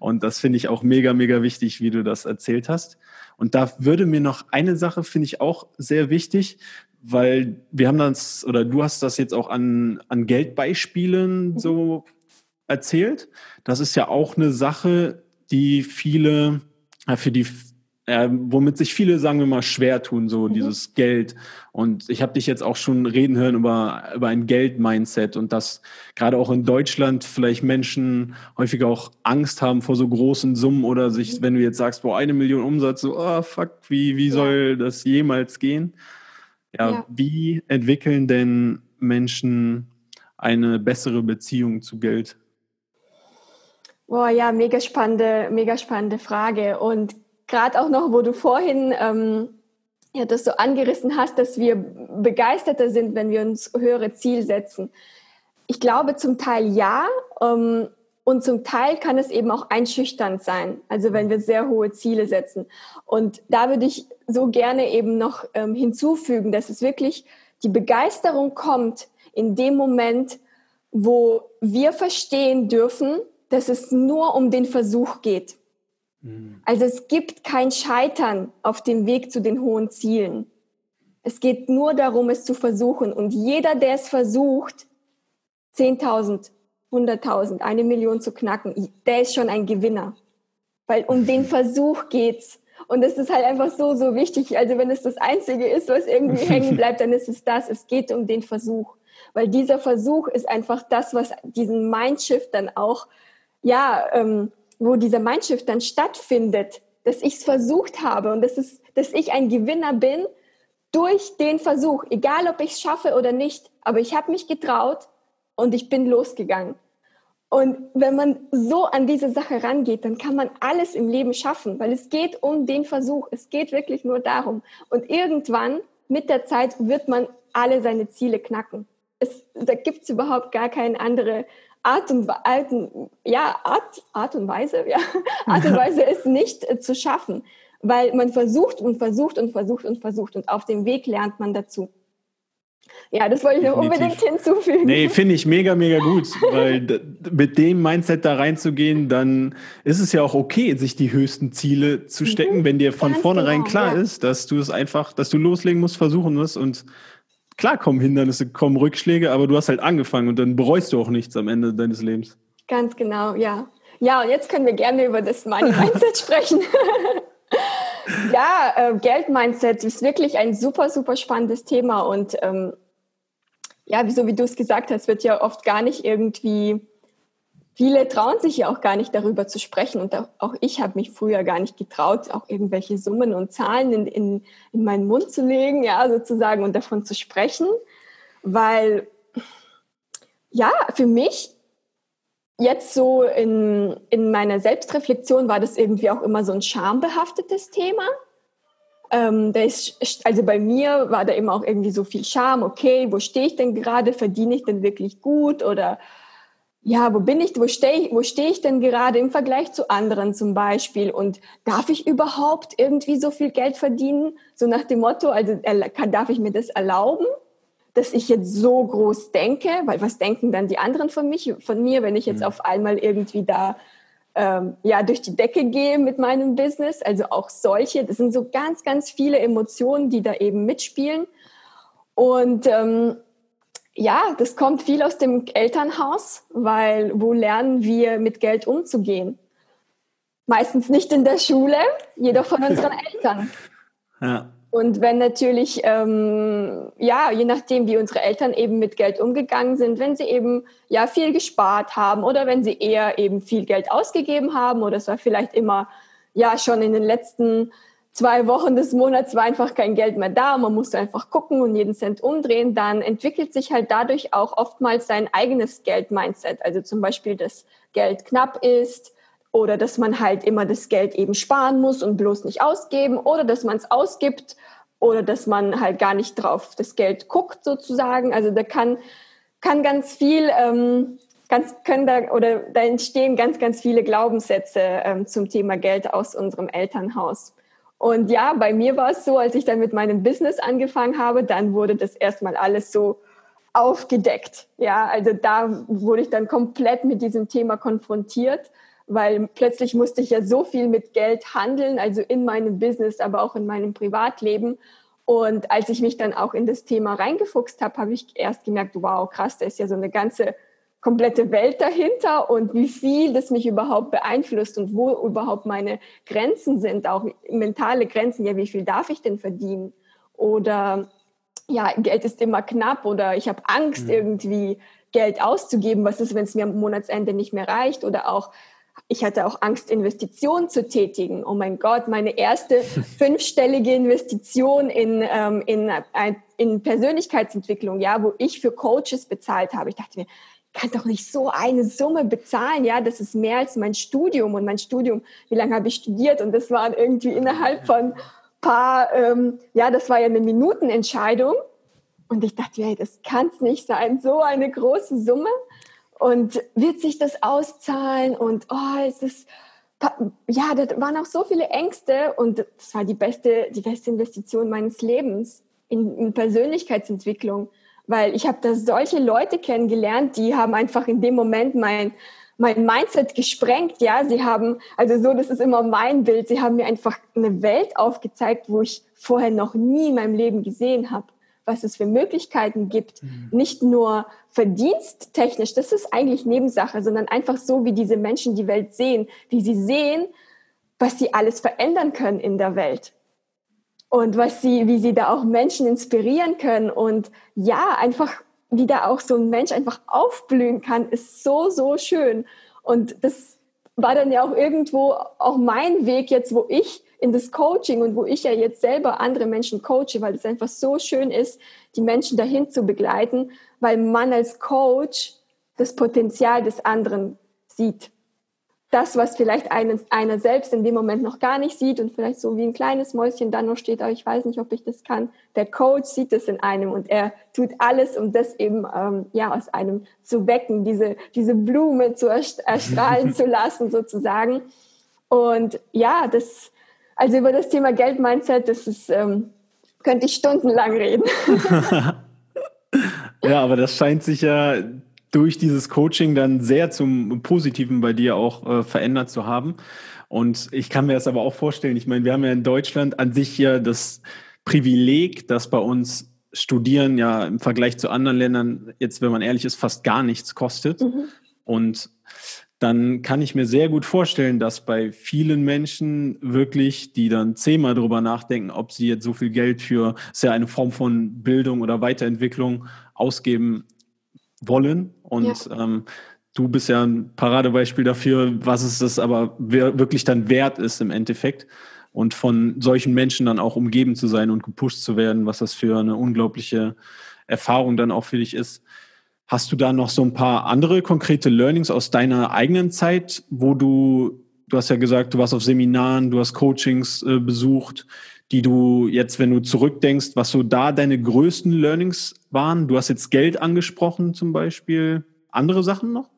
Speaker 2: Und das finde ich auch mega, mega wichtig, wie du das erzählt hast. Und da würde mir noch eine Sache, finde ich auch sehr wichtig, weil wir haben das, oder du hast das jetzt auch an, an Geldbeispielen so erzählt. Das ist ja auch eine Sache, die viele, für die äh, womit sich viele, sagen wir mal, schwer tun, so mhm. dieses Geld. Und ich habe dich jetzt auch schon reden hören über, über ein Geld-Mindset und dass gerade auch in Deutschland vielleicht Menschen häufiger auch Angst haben vor so großen Summen oder sich, mhm. wenn du jetzt sagst, boah, eine Million Umsatz, so, oh fuck, wie, wie ja. soll das jemals gehen? Ja, ja, wie entwickeln denn Menschen eine bessere Beziehung zu Geld?
Speaker 1: Boah, ja, mega spannende, mega spannende Frage. Und gerade auch noch, wo du vorhin ähm, ja, das so angerissen hast, dass wir begeisterter sind, wenn wir uns höhere Ziele setzen. Ich glaube zum Teil ja. Ähm, und zum Teil kann es eben auch einschüchternd sein, also wenn wir sehr hohe Ziele setzen. Und da würde ich so gerne eben noch ähm, hinzufügen, dass es wirklich die Begeisterung kommt in dem Moment, wo wir verstehen dürfen, dass es nur um den Versuch geht. Mhm. Also es gibt kein Scheitern auf dem Weg zu den hohen Zielen. Es geht nur darum, es zu versuchen. Und jeder, der es versucht, 10.000, 100.000, eine Million zu knacken, der ist schon ein Gewinner. Weil um den (laughs) Versuch geht's. Und das ist halt einfach so, so wichtig. Also wenn es das Einzige ist, was irgendwie (laughs) hängen bleibt, dann ist es das. Es geht um den Versuch. Weil dieser Versuch ist einfach das, was diesen Mindshift dann auch, ja, ähm, wo dieser Mindshift dann stattfindet, dass ich es versucht habe und dass, es, dass ich ein Gewinner bin durch den Versuch, egal ob ich es schaffe oder nicht. Aber ich habe mich getraut und ich bin losgegangen. Und wenn man so an diese Sache rangeht, dann kann man alles im Leben schaffen, weil es geht um den Versuch. Es geht wirklich nur darum. Und irgendwann mit der Zeit wird man alle seine Ziele knacken. Es, da gibt es überhaupt gar keine andere Art und, Art, ja, Art, Art und Weise, ja, (laughs) Art und Weise ist nicht äh, zu schaffen, weil man versucht und versucht und versucht und versucht und auf dem Weg lernt man dazu. Ja, das wollte ich noch unbedingt hinzufügen.
Speaker 2: Nee, finde ich mega, mega gut, weil mit dem Mindset da reinzugehen, dann ist es ja auch okay, sich die höchsten Ziele zu stecken, mhm, wenn dir von vornherein genau, klar ja. ist, dass du es einfach, dass du loslegen musst, versuchen musst und klar kommen Hindernisse, kommen Rückschläge, aber du hast halt angefangen und dann bereust du auch nichts am Ende deines Lebens.
Speaker 1: Ganz genau, ja. Ja, und jetzt können wir gerne über das Mindset (laughs) sprechen. (laughs) ja, äh, Geld-Mindset ist wirklich ein super, super spannendes Thema und ähm, ja, so wie du es gesagt hast, wird ja oft gar nicht irgendwie, viele trauen sich ja auch gar nicht darüber zu sprechen. Und auch ich habe mich früher gar nicht getraut, auch irgendwelche Summen und Zahlen in, in, in meinen Mund zu legen, ja, sozusagen und davon zu sprechen, weil ja, für mich jetzt so in, in meiner Selbstreflexion war das irgendwie auch immer so ein schambehaftetes Thema. Ähm, da ist, also bei mir war da immer auch irgendwie so viel Scham, okay, wo stehe ich denn gerade, verdiene ich denn wirklich gut? Oder ja, wo bin ich, wo stehe wo steh ich denn gerade im Vergleich zu anderen zum Beispiel und darf ich überhaupt irgendwie so viel Geld verdienen? So nach dem Motto, also darf ich mir das erlauben? dass ich jetzt so groß denke, weil was denken dann die anderen von mich, von mir, wenn ich jetzt mhm. auf einmal irgendwie da ähm, ja durch die Decke gehe mit meinem Business. Also auch solche, das sind so ganz, ganz viele Emotionen, die da eben mitspielen. Und ähm, ja, das kommt viel aus dem Elternhaus, weil wo lernen wir mit Geld umzugehen? Meistens nicht in der Schule, jedoch von (laughs) unseren Eltern. Ja. Und wenn natürlich, ähm, ja, je nachdem, wie unsere Eltern eben mit Geld umgegangen sind, wenn sie eben ja viel gespart haben oder wenn sie eher eben viel Geld ausgegeben haben oder es war vielleicht immer, ja, schon in den letzten zwei Wochen des Monats war einfach kein Geld mehr da, man musste einfach gucken und jeden Cent umdrehen, dann entwickelt sich halt dadurch auch oftmals sein eigenes Geld-Mindset. Also zum Beispiel, dass Geld knapp ist, oder dass man halt immer das Geld eben sparen muss und bloß nicht ausgeben oder dass man es ausgibt oder dass man halt gar nicht drauf das Geld guckt sozusagen. Also da kann, kann ganz viel, ähm, ganz, können da, oder da entstehen ganz, ganz viele Glaubenssätze ähm, zum Thema Geld aus unserem Elternhaus. Und ja, bei mir war es so, als ich dann mit meinem Business angefangen habe, dann wurde das erstmal alles so aufgedeckt. Ja, also da wurde ich dann komplett mit diesem Thema konfrontiert weil plötzlich musste ich ja so viel mit Geld handeln, also in meinem Business, aber auch in meinem Privatleben. Und als ich mich dann auch in das Thema reingefuchst habe, habe ich erst gemerkt, wow, krass, da ist ja so eine ganze komplette Welt dahinter und wie viel das mich überhaupt beeinflusst und wo überhaupt meine Grenzen sind, auch mentale Grenzen, ja, wie viel darf ich denn verdienen? Oder ja, Geld ist immer knapp oder ich habe Angst, mhm. irgendwie Geld auszugeben. Was ist, wenn es mir am Monatsende nicht mehr reicht? Oder auch ich hatte auch Angst, Investitionen zu tätigen. Oh mein Gott, meine erste (laughs) fünfstellige Investition in, ähm, in, in Persönlichkeitsentwicklung, ja, wo ich für Coaches bezahlt habe. Ich dachte mir, kann doch nicht so eine Summe bezahlen, ja, das ist mehr als mein Studium und mein Studium, wie lange habe ich studiert? Und das waren irgendwie innerhalb von paar, ähm, ja, das war ja eine Minutenentscheidung. Und ich dachte, hey, das kann es nicht sein, so eine große Summe. Und wird sich das auszahlen? Und oh, es ist ja, da waren auch so viele Ängste und das war die beste, die beste Investition meines Lebens in, in Persönlichkeitsentwicklung, weil ich habe da solche Leute kennengelernt, die haben einfach in dem Moment mein mein Mindset gesprengt, ja, sie haben, also so, das ist immer mein Bild, sie haben mir einfach eine Welt aufgezeigt, wo ich vorher noch nie in meinem Leben gesehen habe was es für Möglichkeiten gibt, mhm. nicht nur verdiensttechnisch, das ist eigentlich Nebensache, sondern einfach so, wie diese Menschen die Welt sehen, wie sie sehen, was sie alles verändern können in der Welt und was sie, wie sie da auch Menschen inspirieren können und ja, einfach wie da auch so ein Mensch einfach aufblühen kann, ist so, so schön. Und das war dann ja auch irgendwo auch mein Weg jetzt, wo ich in das Coaching und wo ich ja jetzt selber andere Menschen coache, weil es einfach so schön ist, die Menschen dahin zu begleiten, weil man als Coach das Potenzial des anderen sieht. Das, was vielleicht eine, einer selbst in dem Moment noch gar nicht sieht und vielleicht so wie ein kleines Mäuschen dann noch steht, aber ich weiß nicht, ob ich das kann. Der Coach sieht es in einem und er tut alles, um das eben ähm, ja aus einem zu wecken, diese, diese Blume zu erstrahlen (laughs) zu lassen sozusagen. Und ja, das, also über das Thema Geld-Mindset, das ist, ähm, könnte ich stundenlang reden. (laughs)
Speaker 2: ja, aber das scheint sich ja durch dieses Coaching dann sehr zum Positiven bei dir auch äh, verändert zu haben. Und ich kann mir das aber auch vorstellen, ich meine, wir haben ja in Deutschland an sich ja das Privileg, dass bei uns Studieren ja im Vergleich zu anderen Ländern jetzt, wenn man ehrlich ist, fast gar nichts kostet. Mhm. Und dann kann ich mir sehr gut vorstellen, dass bei vielen Menschen wirklich, die dann zehnmal darüber nachdenken, ob sie jetzt so viel Geld für sehr eine Form von Bildung oder Weiterentwicklung ausgeben wollen. Und ja. ähm, du bist ja ein Paradebeispiel dafür, was es das aber wirklich dann wert ist im Endeffekt. Und von solchen Menschen dann auch umgeben zu sein und gepusht zu werden, was das für eine unglaubliche Erfahrung dann auch für dich ist. Hast du da noch so ein paar andere konkrete Learnings aus deiner eigenen Zeit, wo du, du hast ja gesagt, du warst auf Seminaren, du hast Coachings äh, besucht, die du jetzt, wenn du zurückdenkst, was so da deine größten Learnings waren? Du hast jetzt Geld angesprochen zum Beispiel. Andere Sachen noch?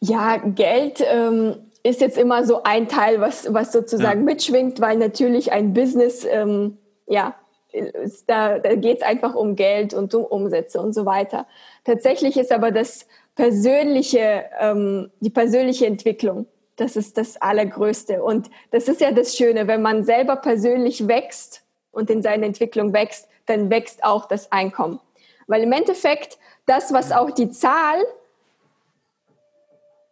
Speaker 1: Ja, Geld ähm, ist jetzt immer so ein Teil, was, was sozusagen ja. mitschwingt, weil natürlich ein Business, ähm, ja, da, da geht es einfach um Geld und um Umsätze und so weiter. Tatsächlich ist aber das persönliche, ähm, die persönliche Entwicklung das ist das Allergrößte. Und das ist ja das Schöne, wenn man selber persönlich wächst und in seiner Entwicklung wächst, dann wächst auch das Einkommen. Weil im Endeffekt das, was auch die Zahl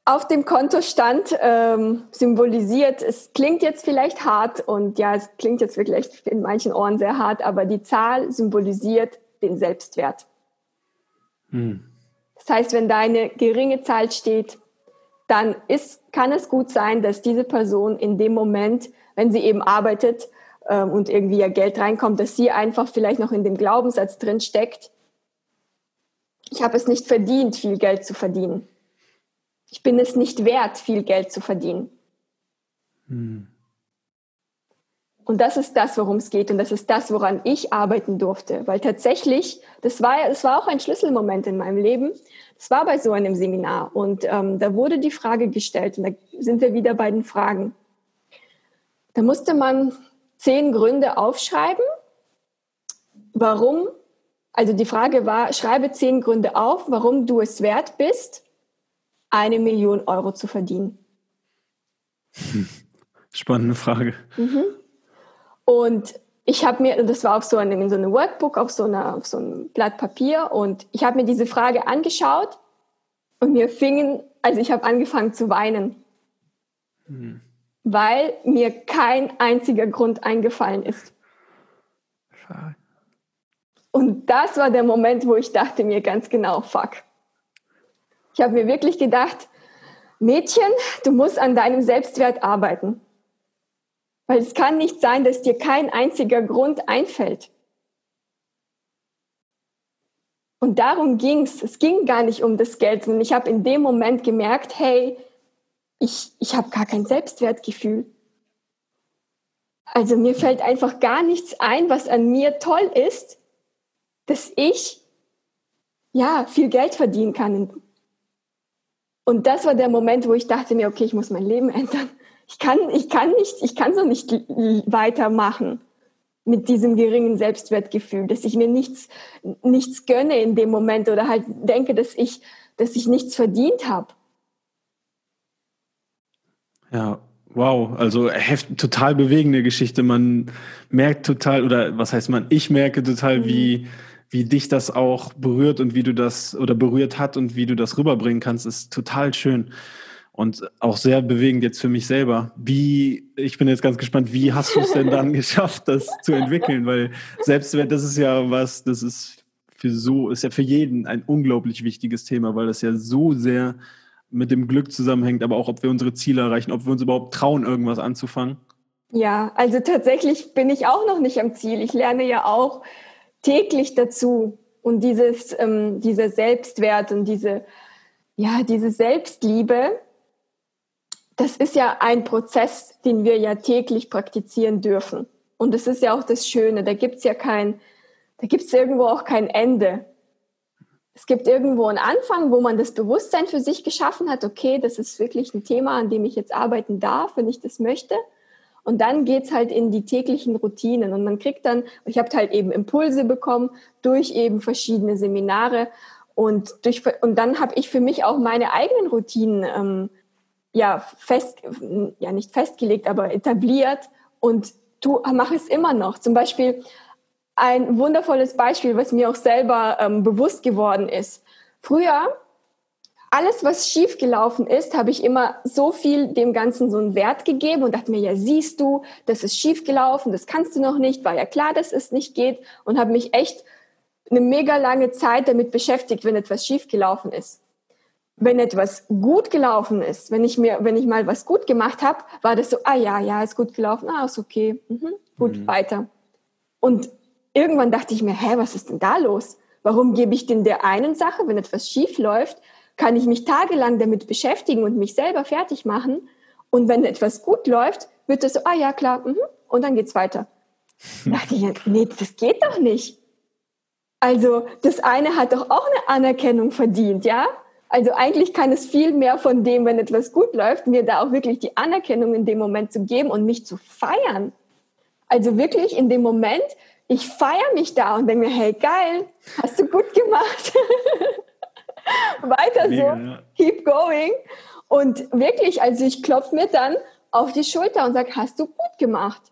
Speaker 1: auf dem Kontostand ähm, symbolisiert, es klingt jetzt vielleicht hart und ja, es klingt jetzt wirklich in manchen Ohren sehr hart, aber die Zahl symbolisiert den Selbstwert. Hm. Das heißt, wenn da eine geringe Zahl steht, dann ist, kann es gut sein, dass diese Person in dem Moment, wenn sie eben arbeitet ähm, und irgendwie ihr Geld reinkommt, dass sie einfach vielleicht noch in dem Glaubenssatz drin steckt, ich habe es nicht verdient, viel Geld zu verdienen. Ich bin es nicht wert, viel Geld zu verdienen. Hm. Und das ist das, worum es geht. Und das ist das, woran ich arbeiten durfte. Weil tatsächlich, das war, das war auch ein Schlüsselmoment in meinem Leben. Es war bei so einem Seminar. Und ähm, da wurde die Frage gestellt. Und da sind wir wieder bei den Fragen. Da musste man zehn Gründe aufschreiben, warum, also die Frage war, schreibe zehn Gründe auf, warum du es wert bist, eine Million Euro zu verdienen.
Speaker 2: Spannende Frage. Mhm.
Speaker 1: Und ich habe mir, das war auf so einem, in so einem Workbook, auf so, einer, auf so einem Blatt Papier, und ich habe mir diese Frage angeschaut und mir fingen, also ich habe angefangen zu weinen, hm. weil mir kein einziger Grund eingefallen ist. Fuck. Und das war der Moment, wo ich dachte mir ganz genau, fuck. Ich habe mir wirklich gedacht, Mädchen, du musst an deinem Selbstwert arbeiten. Weil es kann nicht sein, dass dir kein einziger Grund einfällt. Und darum ging es. Es ging gar nicht um das Geld, sondern ich habe in dem Moment gemerkt, hey, ich, ich habe gar kein Selbstwertgefühl. Also mir fällt einfach gar nichts ein, was an mir toll ist, dass ich ja viel Geld verdienen kann. Und das war der Moment, wo ich dachte mir, okay, ich muss mein Leben ändern ich kann, ich kann nicht, ich kann so nicht weitermachen mit diesem geringen Selbstwertgefühl, dass ich mir nichts, nichts gönne in dem Moment oder halt denke, dass ich, dass ich nichts verdient habe.
Speaker 2: Ja, wow, also heft, total bewegende Geschichte. Man merkt total, oder was heißt man, ich merke total, mhm. wie, wie dich das auch berührt und wie du das oder berührt hat und wie du das rüberbringen kannst, ist total schön und auch sehr bewegend jetzt für mich selber. Wie, ich bin jetzt ganz gespannt, wie hast du es denn dann (laughs) geschafft, das zu entwickeln? Weil Selbstwert, das ist ja was, das ist für so, ist ja für jeden ein unglaublich wichtiges Thema, weil das ja so sehr mit dem Glück zusammenhängt, aber auch, ob wir unsere Ziele erreichen, ob wir uns überhaupt trauen, irgendwas anzufangen.
Speaker 1: Ja, also tatsächlich bin ich auch noch nicht am Ziel. Ich lerne ja auch täglich dazu. Und dieses, ähm, dieser Selbstwert und diese ja, diese Selbstliebe, das ist ja ein Prozess, den wir ja täglich praktizieren dürfen. Und das ist ja auch das Schöne. Da gibt es ja kein, da gibt es irgendwo auch kein Ende. Es gibt irgendwo einen Anfang, wo man das Bewusstsein für sich geschaffen hat, okay, das ist wirklich ein Thema, an dem ich jetzt arbeiten darf, wenn ich das möchte. Und dann geht's halt in die täglichen Routinen und man kriegt dann, ich habe halt eben Impulse bekommen durch eben verschiedene Seminare und, durch, und dann habe ich für mich auch meine eigenen Routinen ähm, ja, fest, ja nicht festgelegt, aber etabliert und du mache es immer noch. Zum Beispiel ein wundervolles Beispiel, was mir auch selber ähm, bewusst geworden ist. Früher, alles, was schief gelaufen ist, habe ich immer so viel dem Ganzen so einen Wert gegeben und dachte mir, ja, siehst du, das ist schief gelaufen, das kannst du noch nicht, war ja klar, dass es nicht geht und habe mich echt eine mega lange Zeit damit beschäftigt, wenn etwas schief gelaufen ist. Wenn etwas gut gelaufen ist, wenn ich mir, wenn ich mal was gut gemacht habe, war das so, ah ja, ja, ist gut gelaufen, ah, ist okay, mhm, gut, mhm. weiter. Und irgendwann dachte ich mir, hä, was ist denn da los? Warum gebe ich denn der einen Sache, wenn etwas schief läuft, kann ich mich tagelang damit beschäftigen und mich selber fertig machen. Und wenn etwas gut läuft, wird das so, ah ja, klar, mh, und dann geht's weiter. Da dachte ich, nee, das geht doch nicht. Also das eine hat doch auch eine Anerkennung verdient, ja? Also eigentlich kann es viel mehr von dem, wenn etwas gut läuft, mir da auch wirklich die Anerkennung in dem Moment zu geben und mich zu feiern. Also wirklich in dem Moment ich feiere mich da und denke mir, hey, geil, hast du gut gemacht. (laughs) Weiter Mega, so, ja. keep going. Und wirklich, also ich klopfe mir dann auf die Schulter und sage, hast du gut gemacht.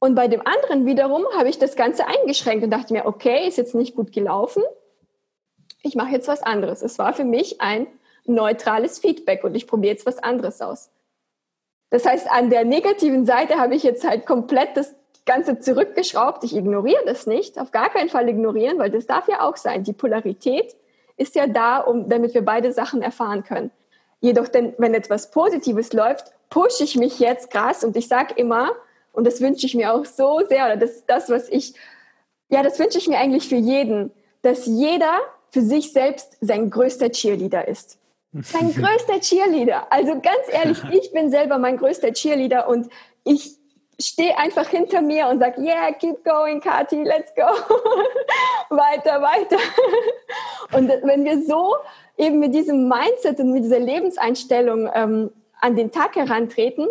Speaker 1: Und bei dem anderen wiederum habe ich das Ganze eingeschränkt und dachte mir, okay, ist jetzt nicht gut gelaufen. Ich mache jetzt was anderes. Es war für mich ein neutrales Feedback und ich probiere jetzt was anderes aus. Das heißt, an der negativen Seite habe ich jetzt halt komplett das Ganze zurückgeschraubt. Ich ignoriere das nicht, auf gar keinen Fall ignorieren, weil das darf ja auch sein. Die Polarität ist ja da, um, damit wir beide Sachen erfahren können. Jedoch, denn, wenn etwas Positives läuft, pushe ich mich jetzt krass und ich sage immer, und das wünsche ich mir auch so sehr, oder das das, was ich, ja, das wünsche ich mir eigentlich für jeden, dass jeder für sich selbst sein größter Cheerleader ist. Sein (laughs) größter Cheerleader. Also ganz ehrlich, ich bin selber mein größter Cheerleader und ich stehe einfach hinter mir und sage, yeah, keep going, Kati, let's go. (laughs) weiter, weiter. und wenn wir so eben mit diesem Mindset und mit dieser Lebenseinstellung ähm, an den Tag herantreten,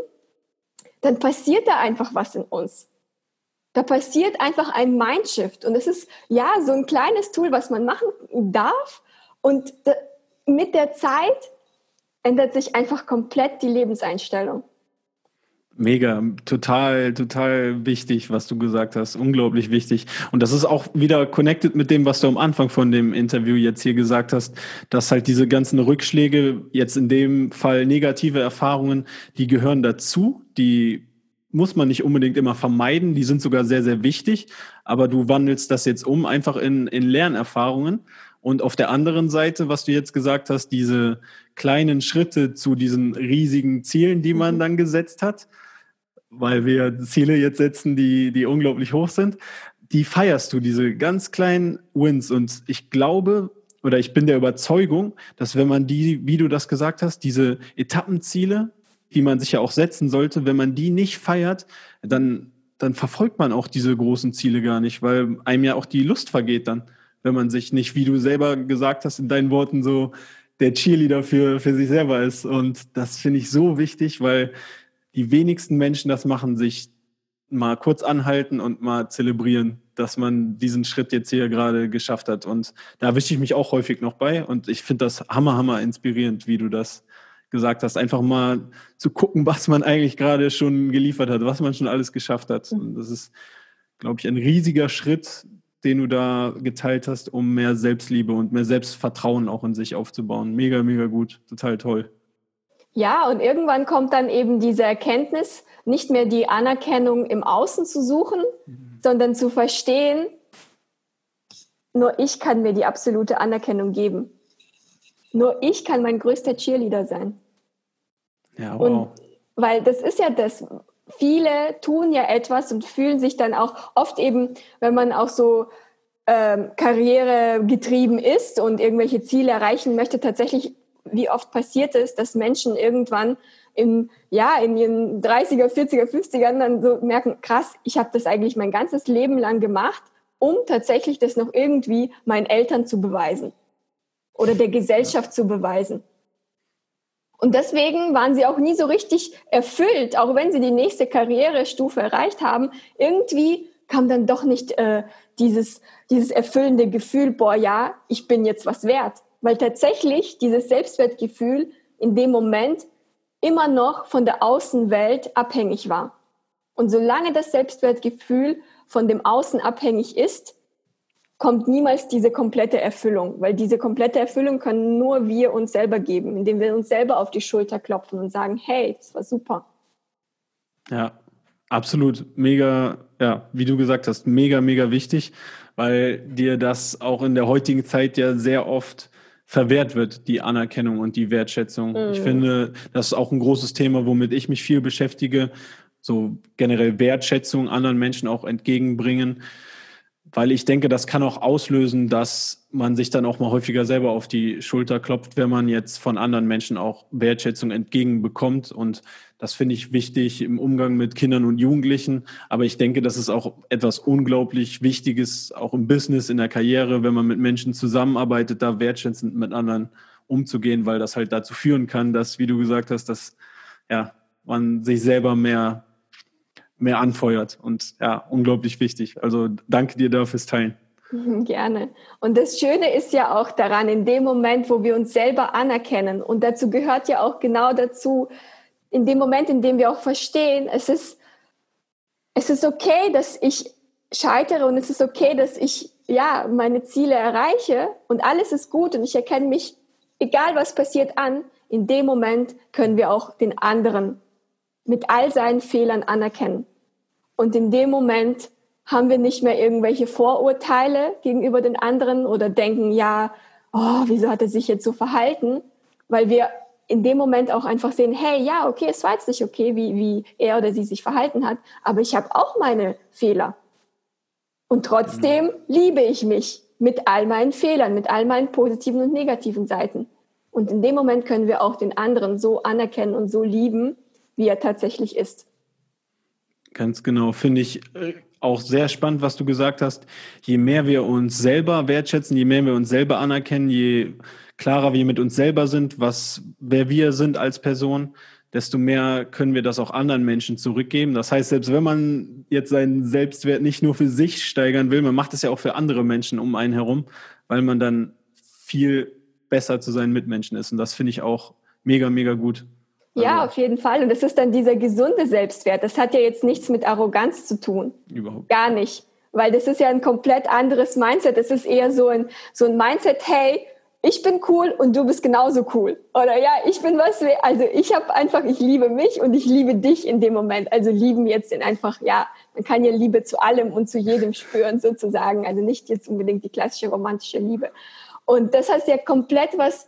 Speaker 1: dann passiert da einfach was in uns. Da passiert einfach ein Mindshift. Und es ist ja so ein kleines Tool, was man machen darf. Und mit der Zeit ändert sich einfach komplett die Lebenseinstellung.
Speaker 2: Mega, total, total wichtig, was du gesagt hast. Unglaublich wichtig. Und das ist auch wieder connected mit dem, was du am Anfang von dem Interview jetzt hier gesagt hast, dass halt diese ganzen Rückschläge, jetzt in dem Fall negative Erfahrungen, die gehören dazu, die muss man nicht unbedingt immer vermeiden, die sind sogar sehr, sehr wichtig, aber du wandelst das jetzt um, einfach in, in Lernerfahrungen. Und auf der anderen Seite, was du jetzt gesagt hast, diese kleinen Schritte zu diesen riesigen Zielen, die man mhm. dann gesetzt hat, weil wir Ziele jetzt setzen, die, die unglaublich hoch sind, die feierst du, diese ganz kleinen Wins. Und ich glaube oder ich bin der Überzeugung, dass wenn man die, wie du das gesagt hast, diese Etappenziele, die man sich ja auch setzen sollte, wenn man die nicht feiert, dann, dann verfolgt man auch diese großen Ziele gar nicht, weil einem ja auch die Lust vergeht dann, wenn man sich nicht, wie du selber gesagt hast in deinen Worten, so der Cheerleader für, für sich selber ist. Und das finde ich so wichtig, weil die wenigsten Menschen das machen, sich mal kurz anhalten und mal zelebrieren, dass man diesen Schritt jetzt hier gerade geschafft hat. Und da erwische ich mich auch häufig noch bei. Und ich finde das hammer, hammer inspirierend, wie du das gesagt hast. Einfach mal zu gucken, was man eigentlich gerade schon geliefert hat, was man schon alles geschafft hat. Und das ist, glaube ich, ein riesiger Schritt, den du da geteilt hast, um mehr Selbstliebe und mehr Selbstvertrauen auch in sich aufzubauen. Mega, mega gut. Total toll.
Speaker 1: Ja, und irgendwann kommt dann eben diese Erkenntnis, nicht mehr die Anerkennung im Außen zu suchen, mhm. sondern zu verstehen, nur ich kann mir die absolute Anerkennung geben. Nur ich kann mein größter Cheerleader sein. Ja, wow. Und weil das ist ja das, viele tun ja etwas und fühlen sich dann auch oft eben, wenn man auch so ähm, Karriere getrieben ist und irgendwelche Ziele erreichen möchte, tatsächlich wie oft passiert es, dass Menschen irgendwann im, ja, in ihren 30er, 40er, 50ern dann so merken, krass, ich habe das eigentlich mein ganzes Leben lang gemacht, um tatsächlich das noch irgendwie meinen Eltern zu beweisen oder der Gesellschaft zu beweisen. Und deswegen waren sie auch nie so richtig erfüllt, auch wenn sie die nächste Karrierestufe erreicht haben. Irgendwie kam dann doch nicht äh, dieses, dieses erfüllende Gefühl, boah, ja, ich bin jetzt was wert. Weil tatsächlich dieses Selbstwertgefühl in dem Moment immer noch von der Außenwelt abhängig war. Und solange das Selbstwertgefühl von dem Außen abhängig ist, kommt niemals diese komplette Erfüllung, weil diese komplette Erfüllung können nur wir uns selber geben, indem wir uns selber auf die Schulter klopfen und sagen, hey, das war super.
Speaker 2: Ja, absolut, mega, ja, wie du gesagt hast, mega, mega wichtig, weil dir das auch in der heutigen Zeit ja sehr oft verwehrt wird, die Anerkennung und die Wertschätzung. Mhm. Ich finde, das ist auch ein großes Thema, womit ich mich viel beschäftige, so generell Wertschätzung anderen Menschen auch entgegenbringen weil ich denke, das kann auch auslösen, dass man sich dann auch mal häufiger selber auf die Schulter klopft, wenn man jetzt von anderen Menschen auch Wertschätzung entgegenbekommt. Und das finde ich wichtig im Umgang mit Kindern und Jugendlichen. Aber ich denke, das ist auch etwas unglaublich Wichtiges, auch im Business, in der Karriere, wenn man mit Menschen zusammenarbeitet, da wertschätzend mit anderen umzugehen, weil das halt dazu führen kann, dass, wie du gesagt hast, dass ja, man sich selber mehr mehr anfeuert. Und ja, unglaublich wichtig. Also danke dir da fürs Teilen. (laughs)
Speaker 1: Gerne. Und das Schöne ist ja auch daran, in dem Moment, wo wir uns selber anerkennen, und dazu gehört ja auch genau dazu, in dem Moment, in dem wir auch verstehen, es ist, es ist okay, dass ich scheitere und es ist okay, dass ich ja meine Ziele erreiche und alles ist gut und ich erkenne mich, egal was passiert, an. In dem Moment können wir auch den anderen mit all seinen Fehlern anerkennen. Und in dem Moment haben wir nicht mehr irgendwelche Vorurteile gegenüber den anderen oder denken, ja, oh, wieso hat er sich jetzt so verhalten? Weil wir in dem Moment auch einfach sehen, hey, ja, okay, es war jetzt nicht okay, wie, wie er oder sie sich verhalten hat, aber ich habe auch meine Fehler. Und trotzdem mhm. liebe ich mich mit all meinen Fehlern, mit all meinen positiven und negativen Seiten. Und in dem Moment können wir auch den anderen so anerkennen und so lieben, wie er tatsächlich ist.
Speaker 2: Ganz genau, finde ich äh, auch sehr spannend, was du gesagt hast. Je mehr wir uns selber wertschätzen, je mehr wir uns selber anerkennen, je klarer wir mit uns selber sind, was, wer wir sind als Person, desto mehr können wir das auch anderen Menschen zurückgeben. Das heißt, selbst wenn man jetzt seinen Selbstwert nicht nur für sich steigern will, man macht es ja auch für andere Menschen um einen herum, weil man dann viel besser zu seinen Mitmenschen ist. Und das finde ich auch mega, mega gut.
Speaker 1: Ja, also auf jeden Fall. Und das ist dann dieser gesunde Selbstwert. Das hat ja jetzt nichts mit Arroganz zu tun. Überhaupt. Gar nicht. Weil das ist ja ein komplett anderes Mindset. Das ist eher so ein, so ein Mindset, hey, ich bin cool und du bist genauso cool. Oder ja, ich bin was, also ich habe einfach, ich liebe mich und ich liebe dich in dem Moment. Also lieben jetzt in einfach, ja, man kann ja Liebe zu allem und zu jedem spüren sozusagen. Also nicht jetzt unbedingt die klassische romantische Liebe. Und das heißt ja komplett was,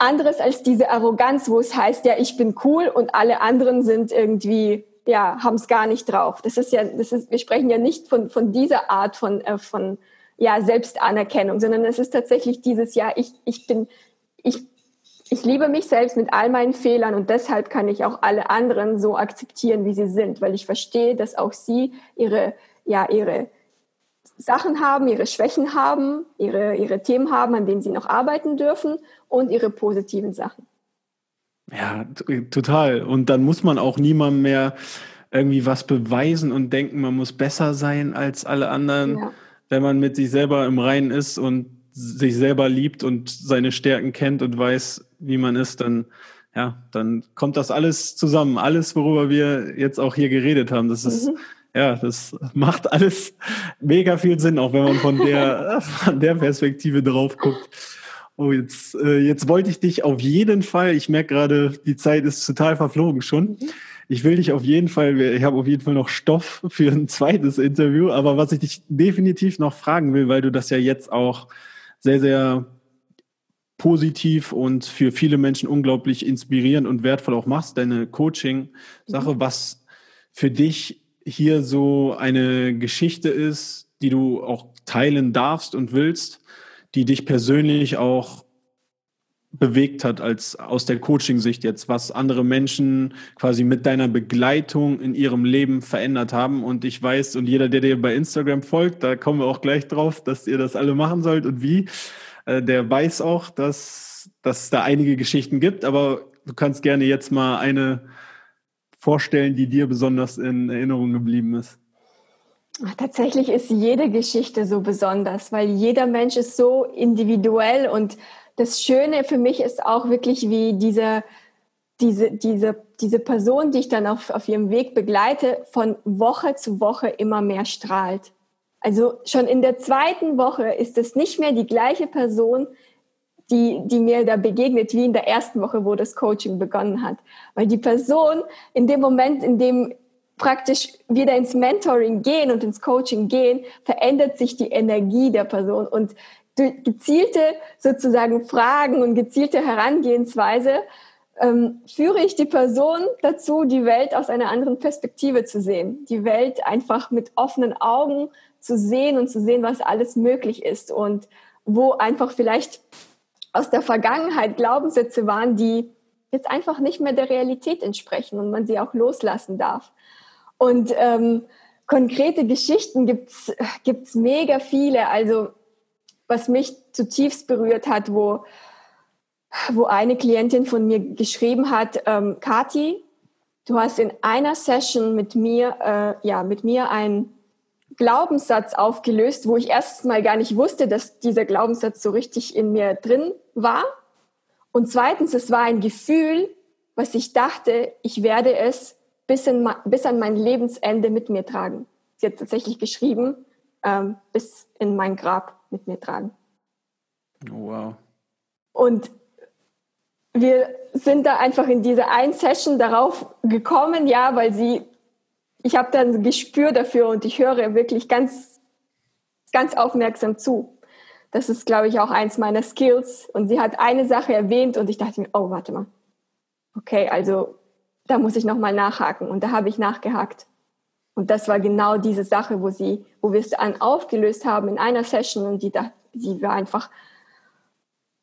Speaker 1: anderes als diese Arroganz, wo es heißt, ja, ich bin cool und alle anderen sind irgendwie, ja, haben es gar nicht drauf. Das ist ja, das ist, wir sprechen ja nicht von, von dieser Art von, äh, von ja, Selbstanerkennung, sondern es ist tatsächlich dieses, ja, ich, ich bin, ich, ich liebe mich selbst mit all meinen Fehlern und deshalb kann ich auch alle anderen so akzeptieren, wie sie sind, weil ich verstehe, dass auch sie ihre, ja, ihre, Sachen haben, ihre Schwächen haben, ihre, ihre Themen haben, an denen sie noch arbeiten dürfen und ihre positiven Sachen.
Speaker 2: Ja, total. Und dann muss man auch niemandem mehr irgendwie was beweisen und denken, man muss besser sein als alle anderen. Ja. Wenn man mit sich selber im Reinen ist und sich selber liebt und seine Stärken kennt und weiß, wie man ist, dann, ja, dann kommt das alles zusammen. Alles, worüber wir jetzt auch hier geredet haben. Das ist, mhm ja, das macht alles mega viel Sinn, auch wenn man von der, (laughs) von der Perspektive drauf guckt. Oh, jetzt, äh, jetzt wollte ich dich auf jeden Fall, ich merke gerade, die Zeit ist total verflogen schon. Ich will dich auf jeden Fall, ich habe auf jeden Fall noch Stoff für ein zweites Interview, aber was ich dich definitiv noch fragen will, weil du das ja jetzt auch sehr, sehr positiv und für viele Menschen unglaublich inspirierend und wertvoll auch machst, deine Coaching-Sache, mhm. was für dich hier so eine Geschichte ist, die du auch teilen darfst und willst, die dich persönlich auch bewegt hat als aus der Coaching-Sicht jetzt, was andere Menschen quasi mit deiner Begleitung in ihrem Leben verändert haben. Und ich weiß, und jeder, der dir bei Instagram folgt, da kommen wir auch gleich drauf, dass ihr das alle machen sollt und wie, äh, der weiß auch, dass, dass es da einige Geschichten gibt. Aber du kannst gerne jetzt mal eine vorstellen, die dir besonders in Erinnerung geblieben ist.
Speaker 1: Tatsächlich ist jede Geschichte so besonders, weil jeder Mensch ist so individuell und das Schöne für mich ist auch wirklich, wie diese, diese, diese, diese Person, die ich dann auf, auf ihrem Weg begleite, von Woche zu Woche immer mehr strahlt. Also schon in der zweiten Woche ist es nicht mehr die gleiche Person, die, die mir da begegnet, wie in der ersten Woche, wo das Coaching begonnen hat. Weil die Person in dem Moment, in dem praktisch wieder ins Mentoring gehen und ins Coaching gehen, verändert sich die Energie der Person. Und durch gezielte sozusagen Fragen und gezielte Herangehensweise ähm, führe ich die Person dazu, die Welt aus einer anderen Perspektive zu sehen, die Welt einfach mit offenen Augen zu sehen und zu sehen, was alles möglich ist und wo einfach vielleicht aus der Vergangenheit Glaubenssätze waren, die jetzt einfach nicht mehr der Realität entsprechen und man sie auch loslassen darf. Und ähm, konkrete Geschichten gibt's gibt's mega viele. Also was mich zutiefst berührt hat, wo, wo eine Klientin von mir geschrieben hat, ähm, Kati, du hast in einer Session mit mir, äh, ja, mit mir einen Glaubenssatz aufgelöst, wo ich erst mal gar nicht wusste, dass dieser Glaubenssatz so richtig in mir drin war. Und zweitens, es war ein Gefühl, was ich dachte, ich werde es bis, in, bis an mein Lebensende mit mir tragen. Sie hat tatsächlich geschrieben, ähm, bis in mein Grab mit mir tragen.
Speaker 2: Oh, wow.
Speaker 1: Und wir sind da einfach in dieser einen Session darauf gekommen, ja, weil sie, ich habe dann ein Gespür dafür und ich höre wirklich ganz, ganz aufmerksam zu. Das ist, glaube ich, auch eins meiner Skills. Und sie hat eine Sache erwähnt und ich dachte mir, oh, warte mal. Okay, also da muss ich nochmal nachhaken. Und da habe ich nachgehakt. Und das war genau diese Sache, wo sie, wo wir es dann aufgelöst haben in einer Session und die, die war einfach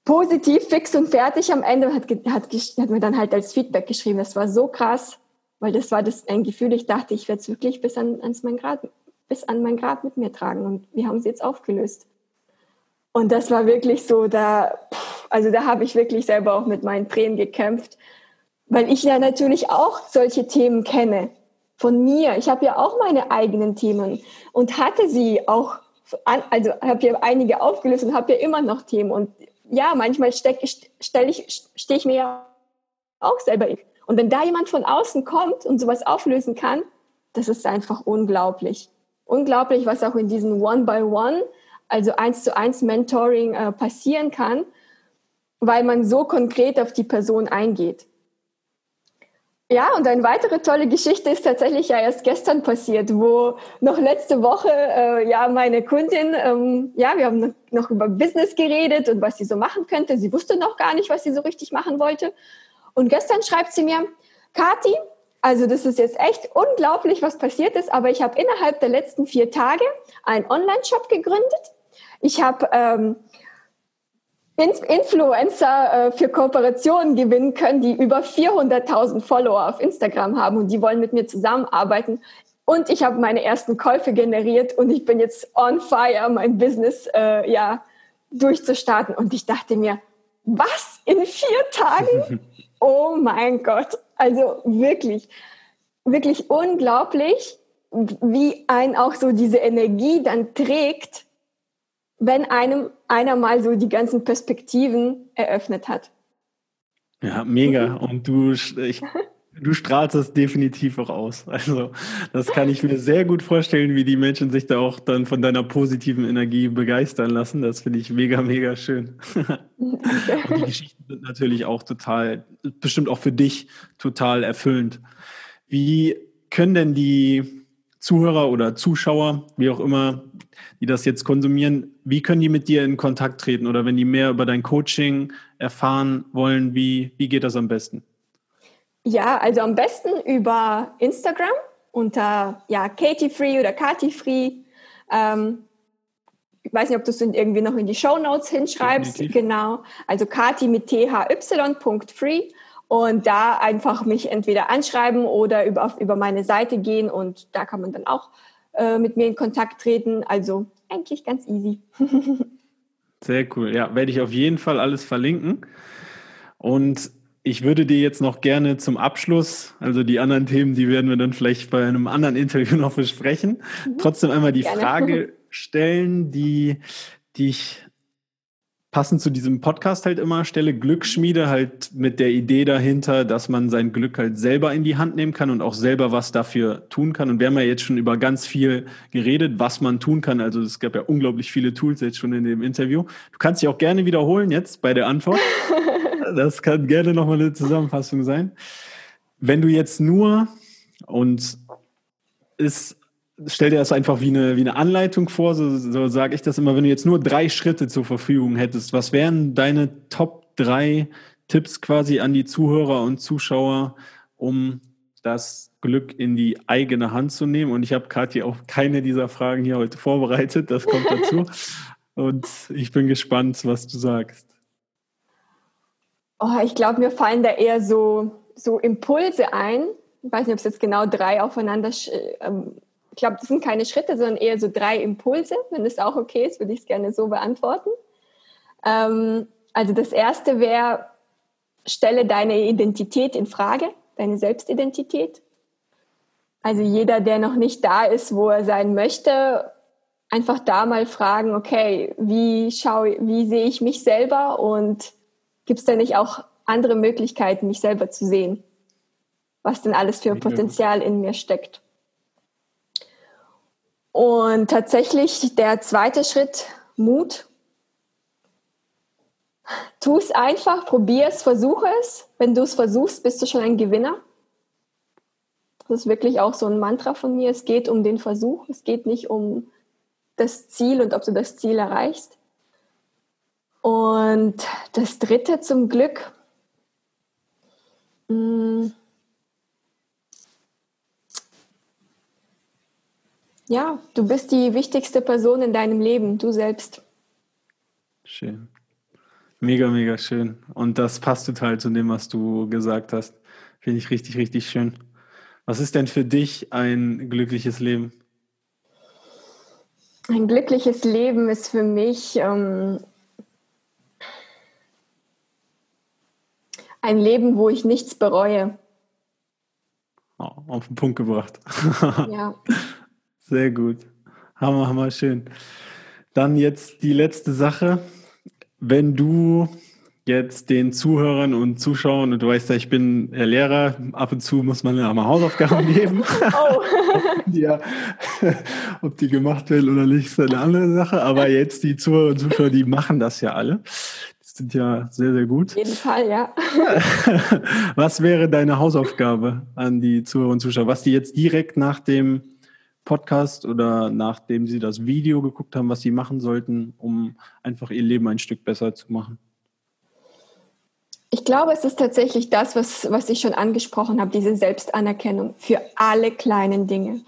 Speaker 1: positiv, fix und fertig am Ende hat, hat, hat mir dann halt als Feedback geschrieben. Das war so krass, weil das war das ein Gefühl, ich dachte, ich werde es wirklich bis an, ans mein Grad, bis an mein Grad mit mir tragen und wir haben sie jetzt aufgelöst. Und das war wirklich so, da, also da habe ich wirklich selber auch mit meinen Tränen gekämpft, weil ich ja natürlich auch solche Themen kenne von mir. Ich habe ja auch meine eigenen Themen und hatte sie auch, also habe ja einige aufgelöst und habe ja immer noch Themen. Und ja, manchmal steck, stell ich, stehe ich mir ja auch selber in. Und wenn da jemand von außen kommt und sowas auflösen kann, das ist einfach unglaublich. Unglaublich, was auch in diesen One-by-One, also eins zu eins Mentoring äh, passieren kann, weil man so konkret auf die Person eingeht. Ja, und eine weitere tolle Geschichte ist tatsächlich ja erst gestern passiert, wo noch letzte Woche äh, ja meine Kundin, ähm, ja, wir haben noch über Business geredet und was sie so machen könnte. Sie wusste noch gar nicht, was sie so richtig machen wollte. Und gestern schreibt sie mir, Kati, also das ist jetzt echt unglaublich, was passiert ist, aber ich habe innerhalb der letzten vier Tage einen Online-Shop gegründet. Ich habe ähm, Influencer äh, für Kooperationen gewinnen können, die über 400.000 Follower auf Instagram haben und die wollen mit mir zusammenarbeiten. Und ich habe meine ersten Käufe generiert und ich bin jetzt on fire, mein Business äh, ja durchzustarten. Und ich dachte mir, was in vier Tagen? (laughs) Oh mein Gott! Also wirklich, wirklich unglaublich, wie ein auch so diese Energie dann trägt, wenn einem einer mal so die ganzen Perspektiven eröffnet hat.
Speaker 2: Ja, mega. (laughs) Und du, ich, du strahlst das definitiv auch aus. Also, das kann ich mir sehr gut vorstellen, wie die Menschen sich da auch dann von deiner positiven Energie begeistern lassen. Das finde ich mega, mega schön. (laughs) Und die Geschichten sind natürlich auch total, bestimmt auch für dich total erfüllend. Wie können denn die Zuhörer oder Zuschauer, wie auch immer, die das jetzt konsumieren, wie können die mit dir in Kontakt treten oder wenn die mehr über dein Coaching erfahren wollen, wie, wie geht das am besten?
Speaker 1: Ja, also am besten über Instagram unter ja, Katie Free oder Kati Free. Ähm, ich weiß nicht, ob du es irgendwie noch in die Show Notes hinschreibst. Definitiv. Genau. Also Kati mit thy.free und da einfach mich entweder anschreiben oder über, über meine Seite gehen und da kann man dann auch äh, mit mir in Kontakt treten. Also eigentlich ganz easy. (laughs)
Speaker 2: Sehr cool. Ja, werde ich auf jeden Fall alles verlinken. Und ich würde dir jetzt noch gerne zum Abschluss, also die anderen Themen, die werden wir dann vielleicht bei einem anderen Interview (laughs) noch besprechen, mhm. trotzdem einmal die gerne. Frage stellen, die, die ich passend zu diesem Podcast halt immer stelle, Glücksschmiede halt mit der Idee dahinter, dass man sein Glück halt selber in die Hand nehmen kann und auch selber was dafür tun kann. Und wir haben ja jetzt schon über ganz viel geredet, was man tun kann. Also es gab ja unglaublich viele Tools jetzt schon in dem Interview. Du kannst dich auch gerne wiederholen jetzt bei der Antwort. (laughs) Das kann gerne nochmal eine Zusammenfassung sein. Wenn du jetzt nur und ist stell dir das einfach wie eine, wie eine Anleitung vor, so, so sage ich das immer, wenn du jetzt nur drei Schritte zur Verfügung hättest, was wären deine Top drei Tipps quasi an die Zuhörer und Zuschauer, um das Glück in die eigene Hand zu nehmen? Und ich habe Kathi auch keine dieser Fragen hier heute vorbereitet, das kommt dazu. (laughs) und ich bin gespannt, was du sagst.
Speaker 1: Oh, ich glaube, mir fallen da eher so, so Impulse ein. Ich weiß nicht, ob es jetzt genau drei aufeinander ähm, ich glaube, das sind keine Schritte, sondern eher so drei Impulse. Wenn es auch okay ist, würde ich es gerne so beantworten. Ähm, also das erste wäre, stelle deine Identität in Frage, deine Selbstidentität. Also jeder, der noch nicht da ist, wo er sein möchte, einfach da mal fragen, okay, wie schaue, wie sehe ich mich selber und gibt es da nicht auch andere Möglichkeiten, mich selber zu sehen? Was denn alles für Potenzial in mir steckt? Und tatsächlich der zweite Schritt, Mut. Tu es einfach, probier es, versuche es. Wenn du es versuchst, bist du schon ein Gewinner. Das ist wirklich auch so ein Mantra von mir. Es geht um den Versuch. Es geht nicht um das Ziel und ob du das Ziel erreichst. Und das dritte zum Glück. Mh, hm, Ja, du bist die wichtigste Person in deinem Leben, du selbst.
Speaker 2: Schön. Mega, mega schön. Und das passt total zu dem, was du gesagt hast. Finde ich richtig, richtig schön. Was ist denn für dich ein glückliches Leben?
Speaker 1: Ein glückliches Leben ist für mich ähm, ein Leben, wo ich nichts bereue.
Speaker 2: Oh, auf den Punkt gebracht. (laughs) Ja. Sehr gut. Hammer, hammer, schön. Dann jetzt die letzte Sache. Wenn du jetzt den Zuhörern und Zuschauern, und du weißt ja, ich bin Lehrer, ab und zu muss man ja mal Hausaufgaben (laughs) geben. Oh. ja, (laughs) ob die gemacht werden oder nicht, ist eine andere Sache. Aber jetzt die Zuhörer und Zuschauer, die machen das ja alle. Sind ja sehr, sehr gut.
Speaker 1: Auf jeden Fall, ja. (laughs)
Speaker 2: Was wäre deine Hausaufgabe an die Zuhörer und Zuschauer, was die jetzt direkt nach dem Podcast oder nachdem Sie das Video geguckt haben, was Sie machen sollten, um einfach Ihr Leben ein Stück besser zu machen?
Speaker 1: Ich glaube, es ist tatsächlich das, was, was ich schon angesprochen habe, diese Selbstanerkennung für alle kleinen Dinge.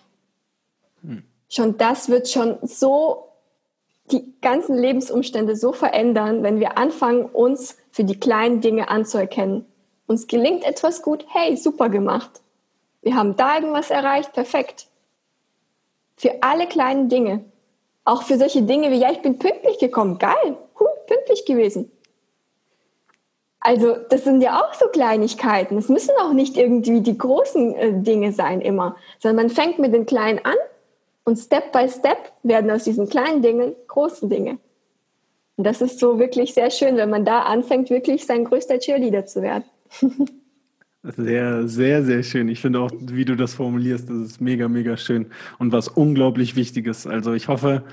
Speaker 1: Hm. Schon das wird schon so die ganzen Lebensumstände so verändern, wenn wir anfangen, uns für die kleinen Dinge anzuerkennen. Uns gelingt etwas gut, hey, super gemacht. Wir haben da irgendwas erreicht, perfekt. Für alle kleinen Dinge. Auch für solche Dinge wie, ja, ich bin pünktlich gekommen. Geil, cool, pünktlich gewesen. Also das sind ja auch so Kleinigkeiten. Es müssen auch nicht irgendwie die großen äh, Dinge sein immer, sondern man fängt mit den kleinen an und Step by Step werden aus diesen kleinen Dingen großen Dinge. Und das ist so wirklich sehr schön, wenn man da anfängt, wirklich sein größter Cheerleader zu werden. (laughs)
Speaker 2: Sehr, sehr, sehr schön. Ich finde auch, wie du das formulierst, das ist mega, mega schön und was unglaublich Wichtiges. Also ich hoffe,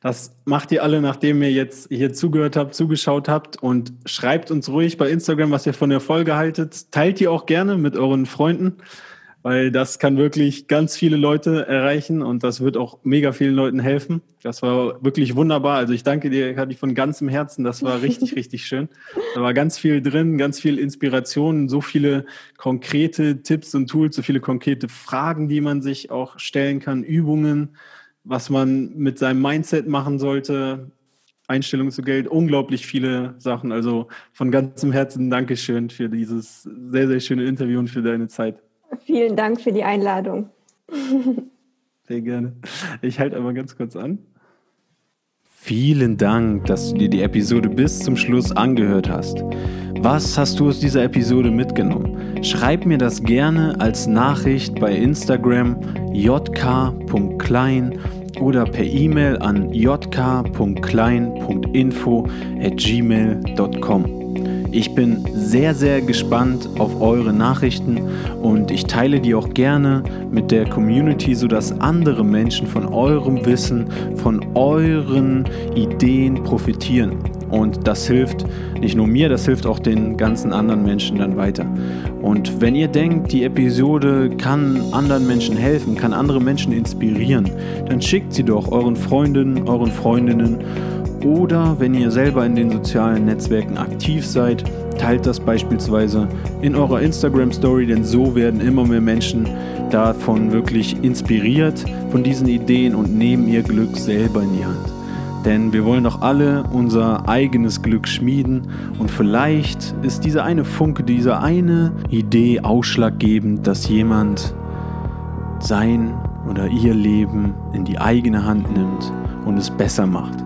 Speaker 2: das macht ihr alle, nachdem ihr jetzt hier zugehört habt, zugeschaut habt und schreibt uns ruhig bei Instagram, was ihr von der Folge haltet. Teilt die auch gerne mit euren Freunden weil das kann wirklich ganz viele Leute erreichen und das wird auch mega vielen Leuten helfen. Das war wirklich wunderbar. Also ich danke dir, ich von ganzem Herzen. Das war richtig, (laughs) richtig schön. Da war ganz viel drin, ganz viel Inspiration, so viele konkrete Tipps und Tools, so viele konkrete Fragen, die man sich auch stellen kann, Übungen, was man mit seinem Mindset machen sollte, Einstellung zu Geld, unglaublich viele Sachen. Also von ganzem Herzen Dankeschön für dieses sehr, sehr schöne Interview und für deine Zeit.
Speaker 1: Vielen Dank für die Einladung.
Speaker 2: Sehr gerne. Ich halte aber ganz kurz an. Vielen Dank, dass du dir die Episode bis zum Schluss angehört hast. Was hast du aus dieser Episode mitgenommen? Schreib mir das gerne als Nachricht bei Instagram jk.klein oder per E-Mail an jk.klein.info at gmail.com. Ich bin sehr, sehr gespannt auf eure Nachrichten und ich teile die auch gerne mit der Community, sodass andere Menschen von eurem Wissen, von euren Ideen profitieren. Und das hilft nicht nur mir, das hilft auch den ganzen anderen Menschen dann weiter. Und wenn ihr denkt, die Episode kann anderen Menschen helfen, kann andere Menschen inspirieren, dann schickt sie doch euren Freundinnen, euren Freundinnen oder wenn ihr selber in den sozialen Netzwerken aktiv seid, teilt das beispielsweise in eurer Instagram Story, denn so werden immer mehr Menschen davon wirklich inspiriert von diesen Ideen und nehmen ihr Glück selber in die Hand. Denn wir wollen doch alle unser eigenes Glück schmieden und vielleicht ist diese eine Funke, diese eine Idee ausschlaggebend, dass jemand sein oder ihr Leben in die eigene Hand nimmt und es besser macht.